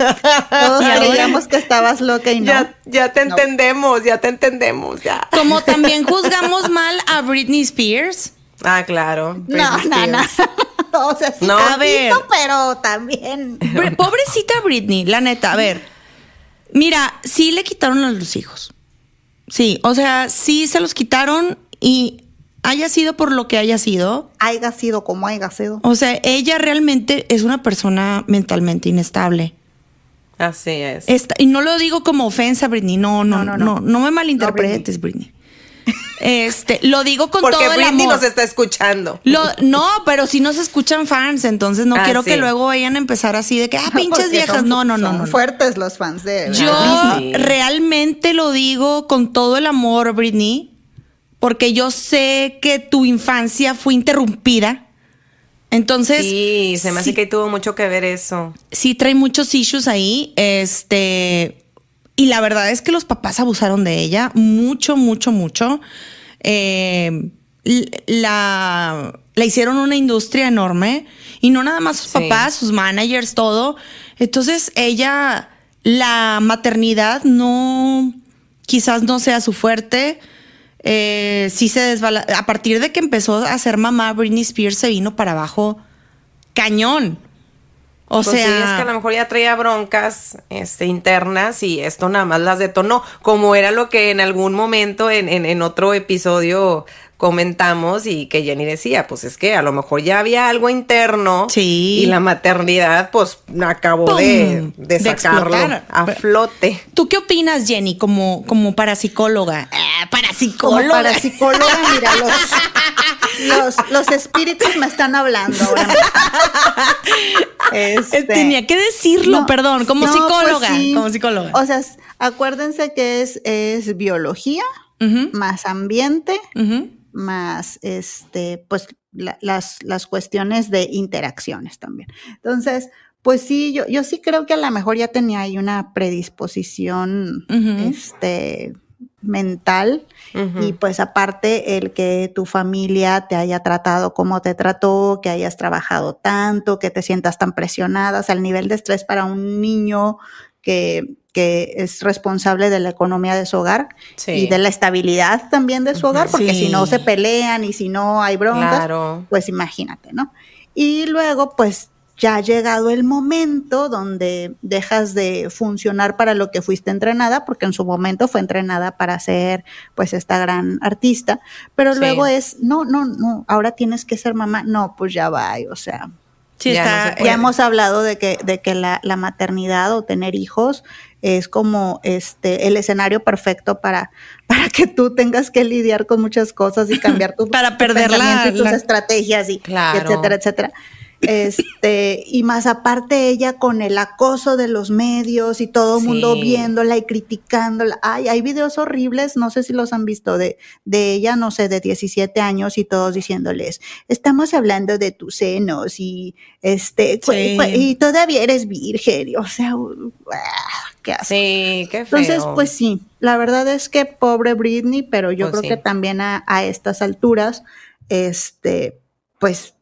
Todos creíamos que estabas loca y no. Ya, ya te No. entendemos, ya te entendemos, ya. Como también juzgamos mal a Britney Spears. Ah, claro. No, Britney no, no. *laughs* O sea, sí No. tantito, A ver. pero también. Br- *laughs* Pobrecita Britney, la neta, a ver. Mira, sí le quitaron a los hijos. Sí, o sea, sí se los quitaron y haya sido por lo que haya sido. Haya sido como haya sido. O sea, ella realmente es una persona mentalmente inestable. Así es. Esta- y no lo digo como ofensa, Britney. No, no, No, no, no, no, no. me malinterpretes, Britney. Este, lo digo con Porque todo el Britney amor. nos está escuchando. Lo- no, pero si nos escuchan fans, entonces no Ah, quiero sí. que luego vayan a empezar así de que, ah, pinches Porque viejas. son- no, no, no, son no. no. fuertes los fans de. Yo Sí. realmente lo digo con todo el amor, Britney, porque yo sé que tu infancia fue interrumpida. Entonces, Sí, se me hace sí- que tuvo mucho que ver eso. sí trae muchos issues ahí. Este. Y la verdad es que los papás abusaron de ella mucho, mucho, mucho. Eh, la, la hicieron una industria enorme. Y no nada más sus Sí. papás, sus managers, todo. Entonces, ella, la maternidad no. Quizás no sea su fuerte. Eh, sí se desbala. A partir de que empezó a ser mamá, Britney Spears se vino para abajo cañón. O Pues sí, sea, es que a lo mejor ya traía broncas este, internas y esto nada más las detonó, como era lo que en algún momento en, en, en otro episodio comentamos y que Jenny decía, pues es que a lo mejor ya había algo interno Sí. y la maternidad pues acabó ¡Pum! de, de De sacarlo explotar. a flote. ¿tú qué opinas, Jenny, como, como parapsicóloga? Como parapsicóloga. para psicóloga, mira, los, *laughs* los, los espíritus me están hablando ahora. Eh, Este, Tenía que decirlo, no, perdón, como no, psicóloga. pues sí. Como psicóloga. O sea, acuérdense que es, es biología, más ambiente. Más este, pues la- las, las cuestiones de interacciones también. Entonces, pues sí, yo, yo sí creo que a lo mejor ya tenía ahí una predisposición este, mental. Y pues aparte el que tu familia te haya tratado como te trató, que hayas trabajado tanto, que te sientas tan presionada, o sea, el nivel de estrés para un niño que, que es responsable de la economía de su hogar Sí. y de la estabilidad también de su hogar, porque Sí. si no se pelean y si no hay broncas, Claro. pues imagínate, ¿no? Y luego, pues ya ha llegado el momento donde dejas de funcionar para lo que fuiste entrenada, porque en su momento fue entrenada para ser pues esta gran artista, pero Sí. luego es, no, no, no, ahora tienes que ser mamá, no, pues ya va, o sea, Sí, Ya no está. ya hemos hablado de que, de que la, la maternidad o tener hijos es como este el escenario perfecto para, *laughs* para que tú tengas que lidiar con muchas cosas y cambiar tu, *laughs* Para perder la- pensamiento y tus la- estrategias y Claro. etcétera, etcétera. Este, y más aparte ella con el acoso de los medios y todo el mundo viéndola y criticándola. Ay, hay videos horribles, no sé si los han visto, de, de ella, no sé, de 17 años y todos diciéndoles, estamos hablando de tus senos y este, Sí. y todavía eres virgen, y, o sea, uh, qué asco. Sí, qué feo. Entonces, pues sí, la verdad es que pobre Britney, pero yo Pues creo sí. que también a, a estas alturas, este, pues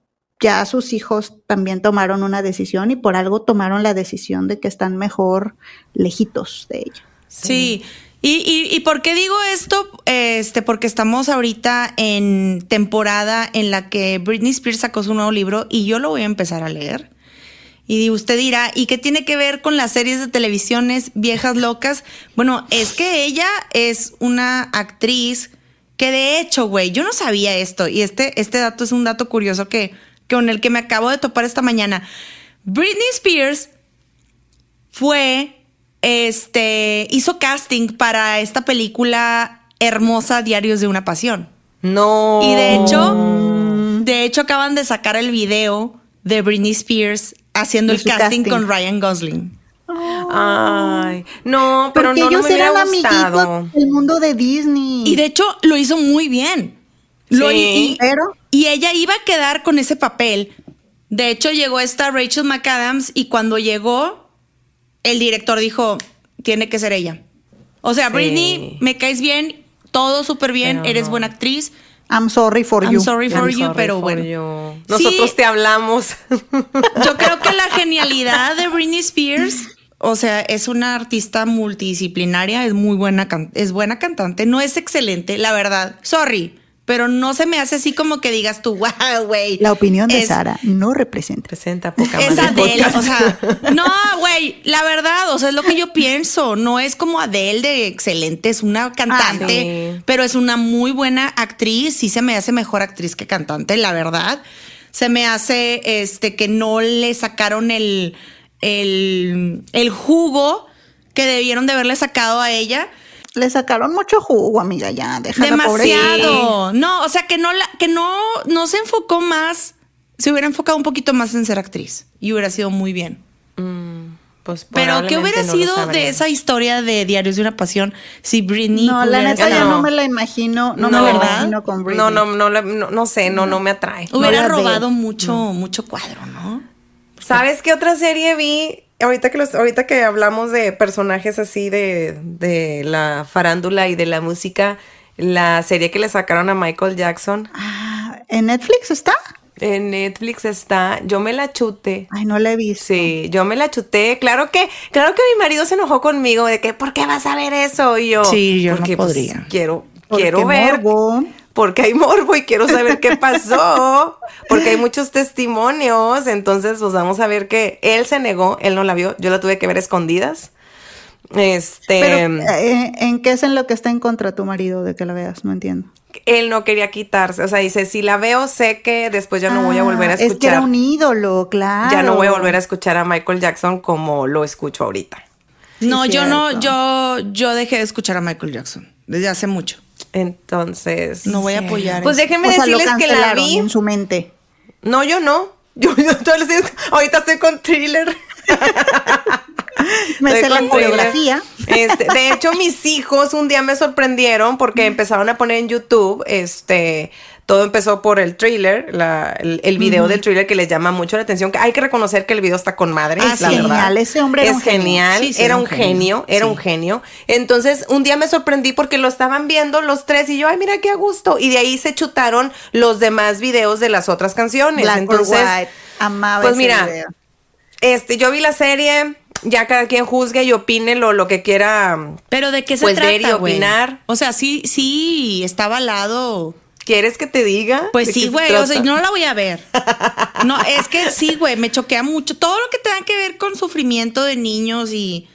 ya sus hijos también tomaron una decisión y por algo tomaron la decisión de que están mejor lejitos de ella. Sí. ¿Y, y, y por qué digo esto? Este, porque estamos ahorita en temporada en la que Britney Spears sacó su nuevo libro y yo lo voy a empezar a leer. Y usted dirá, ¿y qué tiene que ver con las series de televisiones viejas locas? Bueno, es que ella es una actriz que de hecho, güey, yo no sabía esto y este, este dato es un dato curioso que, con el que me acabo de topar esta mañana. Britney Spears fue, este, hizo casting para esta película hermosa Diarios de una Pasión. No. Y de hecho, de hecho acaban de sacar el video de Britney Spears haciendo el casting, casting. con Ryan Gosling. Ay, no, pero Porque no, no ellos me hubiera eran amiguitos del mundo de Disney. Y de hecho lo hizo muy bien. Lo- Sí. y, Pero- y ella iba a quedar con ese papel. De hecho, llegó esta Rachel McAdams y cuando llegó, el director dijo, tiene que ser ella. O sea, Sí. Britney, me caes bien, todo súper bien, Pero eres no. buena actriz. I'm sorry for I'm you. sorry for I'm you, sorry pero for bueno. you. Sí. Nosotros te hablamos. Yo creo que la *laughs* genialidad de Britney Spears, o sea, es una artista multidisciplinaria, es muy buena, es buena cantante, no es excelente, la verdad. Sorry, pero no se me hace así como que digas tú, *laughs* wow, güey. La opinión de Es- Sara no representa. Presenta poca Es madre Adele, podcast. o sea, *laughs* no, güey, la verdad, o sea, es lo que yo pienso, no es como Adele de excelente, es una cantante, Ah, sí. pero es una muy buena actriz, sí se me hace mejor actriz que cantante, la verdad. Se me hace este que no le sacaron el, el, el jugo que debieron de haberle sacado a ella. Le sacaron mucho jugo, amiga, ya. Déjala. Demasiado. No, o sea, que no la, que no, no se enfocó más, se hubiera enfocado un poquito más en ser actriz y hubiera sido muy bien. Pues Pero, ¿qué hubiera no sido de esa historia de Diarios de una Pasión si Britney No, la neta ya no me la imagino. No, No, me la ¿verdad? imagino con Britney. No, no, no, no, no sé, no, no me atrae. hubiera robado mucho, mucho cuadro, ¿no? ¿Sabes qué otra serie vi? Ahorita que, los, ahorita que hablamos de personajes así de, de la farándula y de la música, la serie que le sacaron a Michael Jackson Ah, ¿En Netflix está? en Netflix está, yo me la chuté. Ay, no la he visto. Sí, yo me la chuté. Claro que, claro que mi marido se enojó conmigo de que, ¿por qué vas a ver eso? Y yo, Sí, yo no porque, pues, podría. quiero, Porque quiero ver. morbo. Porque hay morbo y quiero saber qué pasó. *laughs* Porque hay muchos testimonios. Entonces, pues vamos a ver que él se negó, él no la vio. Yo la tuve que ver escondidas. Este, Pero, eh, ¿en qué es en lo que está en contra tu marido de que la veas? No entiendo. él no quería quitarse. O sea, dice, si la veo, sé que después ya no voy a volver a Ah, Es que escuchar. era un ídolo, claro. ya no voy a volver a escuchar a Michael Jackson como lo escucho ahorita. no, yo no, yo, yo dejé de escuchar a Michael Jackson desde hace mucho. Entonces. No voy a apoyar. Pues eso. déjenme O sea, lo decirles que la vi. en su mente. No, yo no. *laughs* Yo, yo todos los días- ahorita estoy con thriller. *laughs* Me sé la con coreografía. Este, de hecho, mis hijos un día me sorprendieron porque empezaron a poner en YouTube, este, todo empezó por el thriller, la- el, el video del thriller que les llama mucho la atención. que Hay que reconocer que el video está con madre, Ah, la sí, verdad. genial, ese hombre era es un genio. genial, Sí, sí, era un genio, era sí. un genio. Entonces, un día me sorprendí porque lo estaban viendo los tres y yo, ay, mira qué a gusto. Y de ahí se chutaron los demás videos de las otras canciones. Black or Entonces, White. Amaba pues ese mira, video. este, yo vi la serie, ya cada quien juzgue y opine lo, lo que quiera. Pero de qué se pues, ver y trata, güey. opinar. O sea, sí, sí, está avalado. ¿Quieres que te diga? Pues sí, se güey, o sea, no la voy a ver. No, es que sí, güey, me choquea mucho. Todo lo que tenga que ver con sufrimiento de niños y,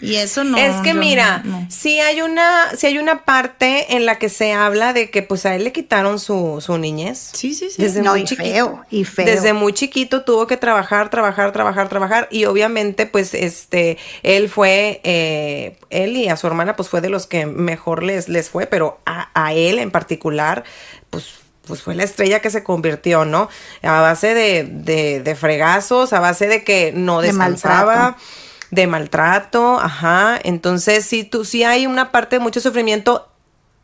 y eso no. es que mira, no, no. sí hay una, sí hay una parte en la que se habla de que pues a él le quitaron su, su niñez. Sí, sí, sí. Desde No, muy y chiquito. feo, y feo. Desde muy chiquito tuvo que trabajar, trabajar, trabajar, trabajar. Y obviamente, pues, este, él fue, eh, él y a su hermana, pues fue de los que mejor les, les fue, pero a, a él en particular, pues pues fue la estrella que se convirtió, ¿no? A base de, de, de fregazos, a base de que no De descansaba, maltrato. de maltrato, ajá. Entonces, sí, tú, sí hay una parte de mucho sufrimiento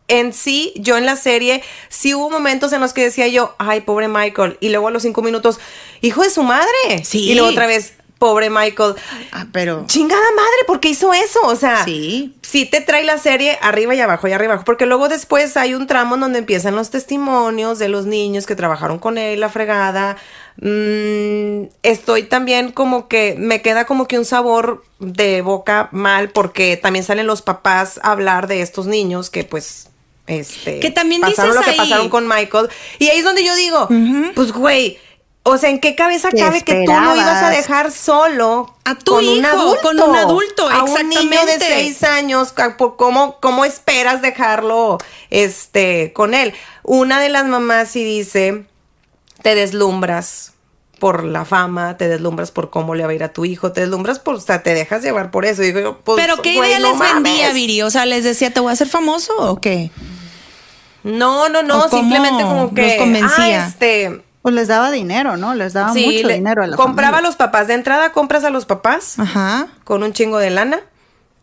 en sí, yo en la serie, sí hubo momentos en los que decía yo, ay, pobre Michael. Y luego a los cinco minutos, hijo de su madre. Sí. Y luego otra vez, pobre Michael. Ah, pero. Chingada madre, ¿por qué hizo eso? O sea, Sí. sí te trae la serie arriba y abajo y arriba y abajo, porque luego después hay un tramo donde empiezan los testimonios de los niños que trabajaron con él, la fregada. Mm, estoy también como que me queda como que un sabor de boca mal porque también salen los papás a hablar de estos niños que pues este Que también pasaron dices lo que pasaron con Michael y ahí es donde yo digo, pues güey, o sea, ¿en qué cabeza ¿Qué cabe que tú lo ibas a dejar solo A tu con un hijo, adulto? con un adulto, a un niño de exactamente. seis años, ¿cómo, ¿cómo esperas dejarlo este, con él? Una de las mamás sí dice, te deslumbras por la fama, te deslumbras por cómo le va a ir a tu hijo, te deslumbras por, o sea, te dejas llevar por eso. Digo, yo, pues, Pero ¿qué idea no les vendía. Viri? O sea, les decía, ¿te voy a hacer famoso o qué? No, no, ¿O no, cómo simplemente como que, los convencía? ah, este, Pues les daba dinero, ¿no? Les daba sí, mucho le- dinero a la compraba a los papás. De entrada compras a los papás Ajá. con un chingo de lana.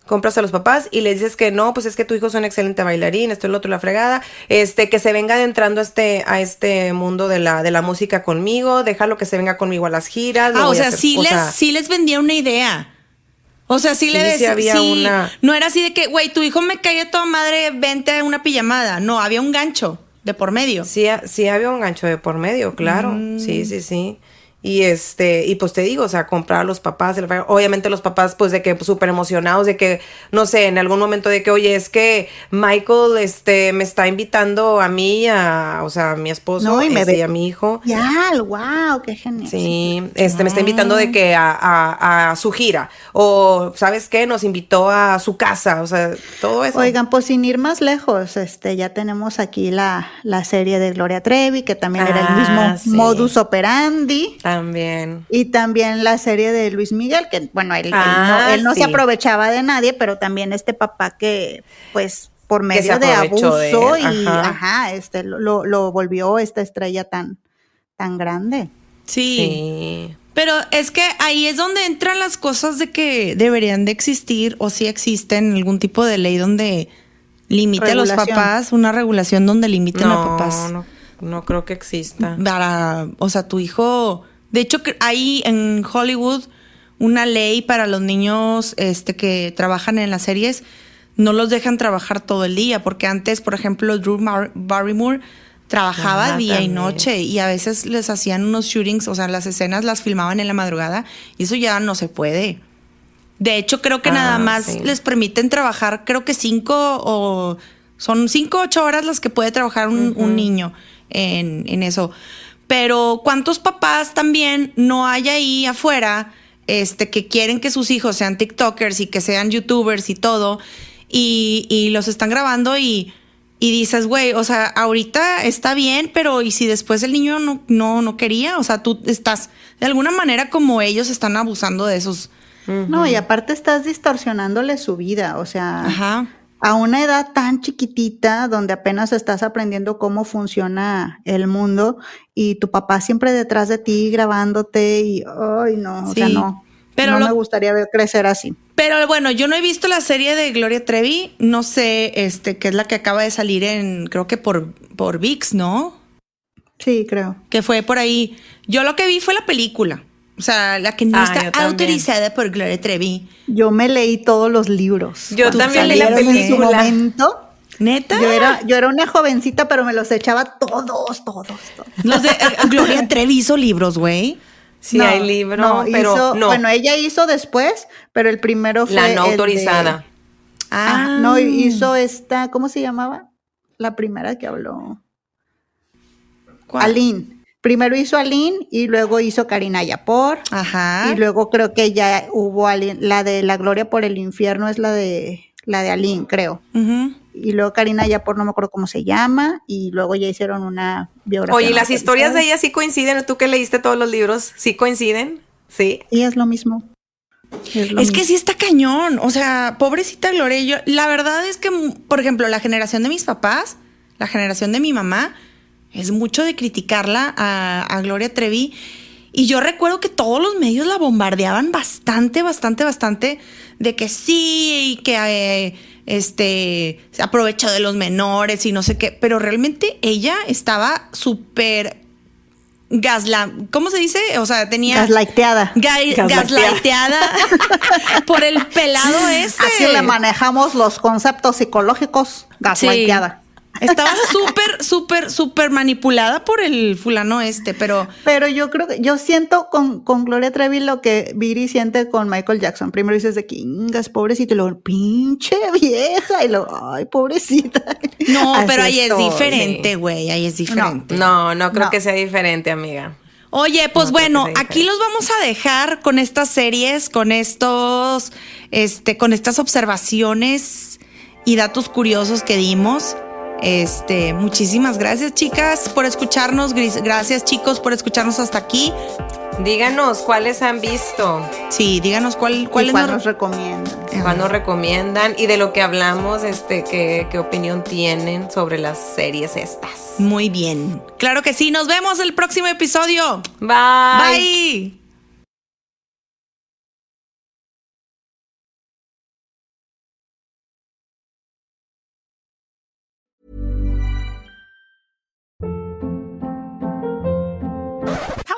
Compras a los papás y les dices que no, pues es que tu hijo es un excelente bailarín, esto, el otro, la fregada, este, que se venga adentrando a este, a este mundo de la, de la música conmigo, déjalo que se venga conmigo a las giras. Ah, o a sea, hacer- sí o les, sea, sí les vendía una idea. O sea, sí, Sí, le sí decía. había sí, una- No era así de que, güey, tu hijo me caía toda madre, vente a una pijamada. No, había un gancho de por medio. Sí, sí había un gancho de por medio, claro. Mm. Sí, sí, sí. Y este, y pues te digo, o sea, comprar a los papás, el- obviamente los papás, pues de que súper emocionados, de que, no sé, en algún momento de que, oye, es que Michael, este, me está invitando a mí, a, o sea, a mi esposo, No, y me este, y a mi hijo. Ya, wow, qué genial. Sí, este, me está invitando de que a, a, a su gira. O, ¿sabes qué? Nos invitó a su casa, o sea, todo eso. Oigan, pues sin ir más lejos, este, ya tenemos aquí la, la serie de Gloria Trevi, que también era el Ah, mismo sí. modus operandi. También. Y también la serie de Luis Miguel, que bueno, él, él Ah, no, él no sí. se aprovechaba de nadie, pero también este papá que, pues, por medio de abuso de y, ajá. ajá, este, lo- lo, volvió esta estrella tan, tan grande. Sí. Sí. Pero es que ahí es donde entran las cosas de que deberían de existir o si existen algún tipo de ley donde limite a los papás, una regulación donde limiten a No, papás. no, no creo que exista. para, o sea, tu hijo, de hecho hay en Hollywood una ley para los niños este que trabajan en las series, no los dejan trabajar todo el día, porque antes, por ejemplo, Drew Mar- Barrymore trabajaba Ah, día y noche y a veces les hacían unos shootings, o sea, las escenas las filmaban en la madrugada y eso ya no se puede. De hecho, creo que Ah, nada más sí. les permiten trabajar, creo que cinco o son cinco o ocho horas las que puede trabajar un, un niño en, en eso. Pero ¿cuántos papás también no hay ahí afuera este, que quieren que sus hijos sean TikTokers y que sean YouTubers y todo? Y, y los están grabando y, y dices, güey, o sea, ahorita está bien, pero ¿y si después el niño no, no, no quería? O sea, tú estás, de alguna manera como ellos están abusando de esos... No, y aparte estás distorsionándole su vida, o sea, Ajá. A una edad tan chiquitita donde apenas estás aprendiendo cómo funciona el mundo y tu papá siempre detrás de ti grabándote y, ay, no, o sea, no. Pero no lo- me gustaría ver crecer así. Pero bueno, yo no he visto la serie de Gloria Trevi, no sé, este, que es la que acaba de salir en, creo que por, por VIX, ¿no? Sí, creo. Que fue por ahí. Yo lo que vi fue la película. O sea, la que no Ah, está autorizada por Gloria Trevi. Yo me leí todos los libros. Yo también leí la salieron en su película. momento. ¿Neta? Yo era, yo era una jovencita, pero me los echaba todos, todos, todos. Los de, eh, Gloria Trevi hizo libros, güey. Sí, No, hay libro, no, pero hizo- no. Bueno, ella hizo después, pero el primero fue. la no de- autorizada. Ah, no, hizo esta, ¿cómo se llamaba? La primera que habló. ¿Cuál? Aline. Primero hizo Aline y luego hizo Karina Yapor. Ajá. Y luego creo que ya hubo Aline, la de La Gloria por el Infierno es la de la de Aline, creo. Y luego Karina Yapor no me acuerdo cómo se llama y luego ya hicieron una biografía. Oye, ¿y las historias de ella sí coinciden? ¿Tú que leíste todos los libros? ¿Sí coinciden? Sí. Y es lo mismo. Es, que sí está cañón. O sea, pobrecita Gloria. Yo, la verdad es que, por ejemplo, la generación de mis papás, la generación de mi mamá, es mucho de criticarla a, a Gloria Trevi. Y yo recuerdo que todos los medios la bombardeaban bastante, bastante, bastante de que sí y que eh, este se aprovechó de los menores y no sé qué. Pero realmente ella estaba súper gasla, ¿cómo se dice? O sea, tenía Gaslighteada. Ga- gaslighteada *laughs* por el pelado este. Así le manejamos los conceptos psicológicos. Gaslighteada. Estaba súper, súper, súper manipulada por el fulano este, pero Pero yo creo que, yo siento con, con Gloria Trevi lo que Viri siente con Michael Jackson. Primero dices de Kingas, pobrecito, y luego, pinche vieja, y luego, ay, pobrecita. no, Así pero ahí es diferente, güey, ahí es diferente. No, no creo No. que sea diferente, amiga. Oye, pues No, bueno, aquí los vamos a dejar con estas series, con estos, este, con estas observaciones y datos curiosos que dimos. Este, muchísimas gracias, chicas, por escucharnos. Gracias, chicos, por escucharnos hasta aquí. Díganos cuáles han visto, Sí, díganos cuál, ¿Y cuál nuestro- nos recomiendan? cuál nos recomiendan y de lo que hablamos, este, qué, qué opinión tienen sobre las series estas. Muy bien. Claro que sí. Nos vemos el próximo episodio. Bye. Bye.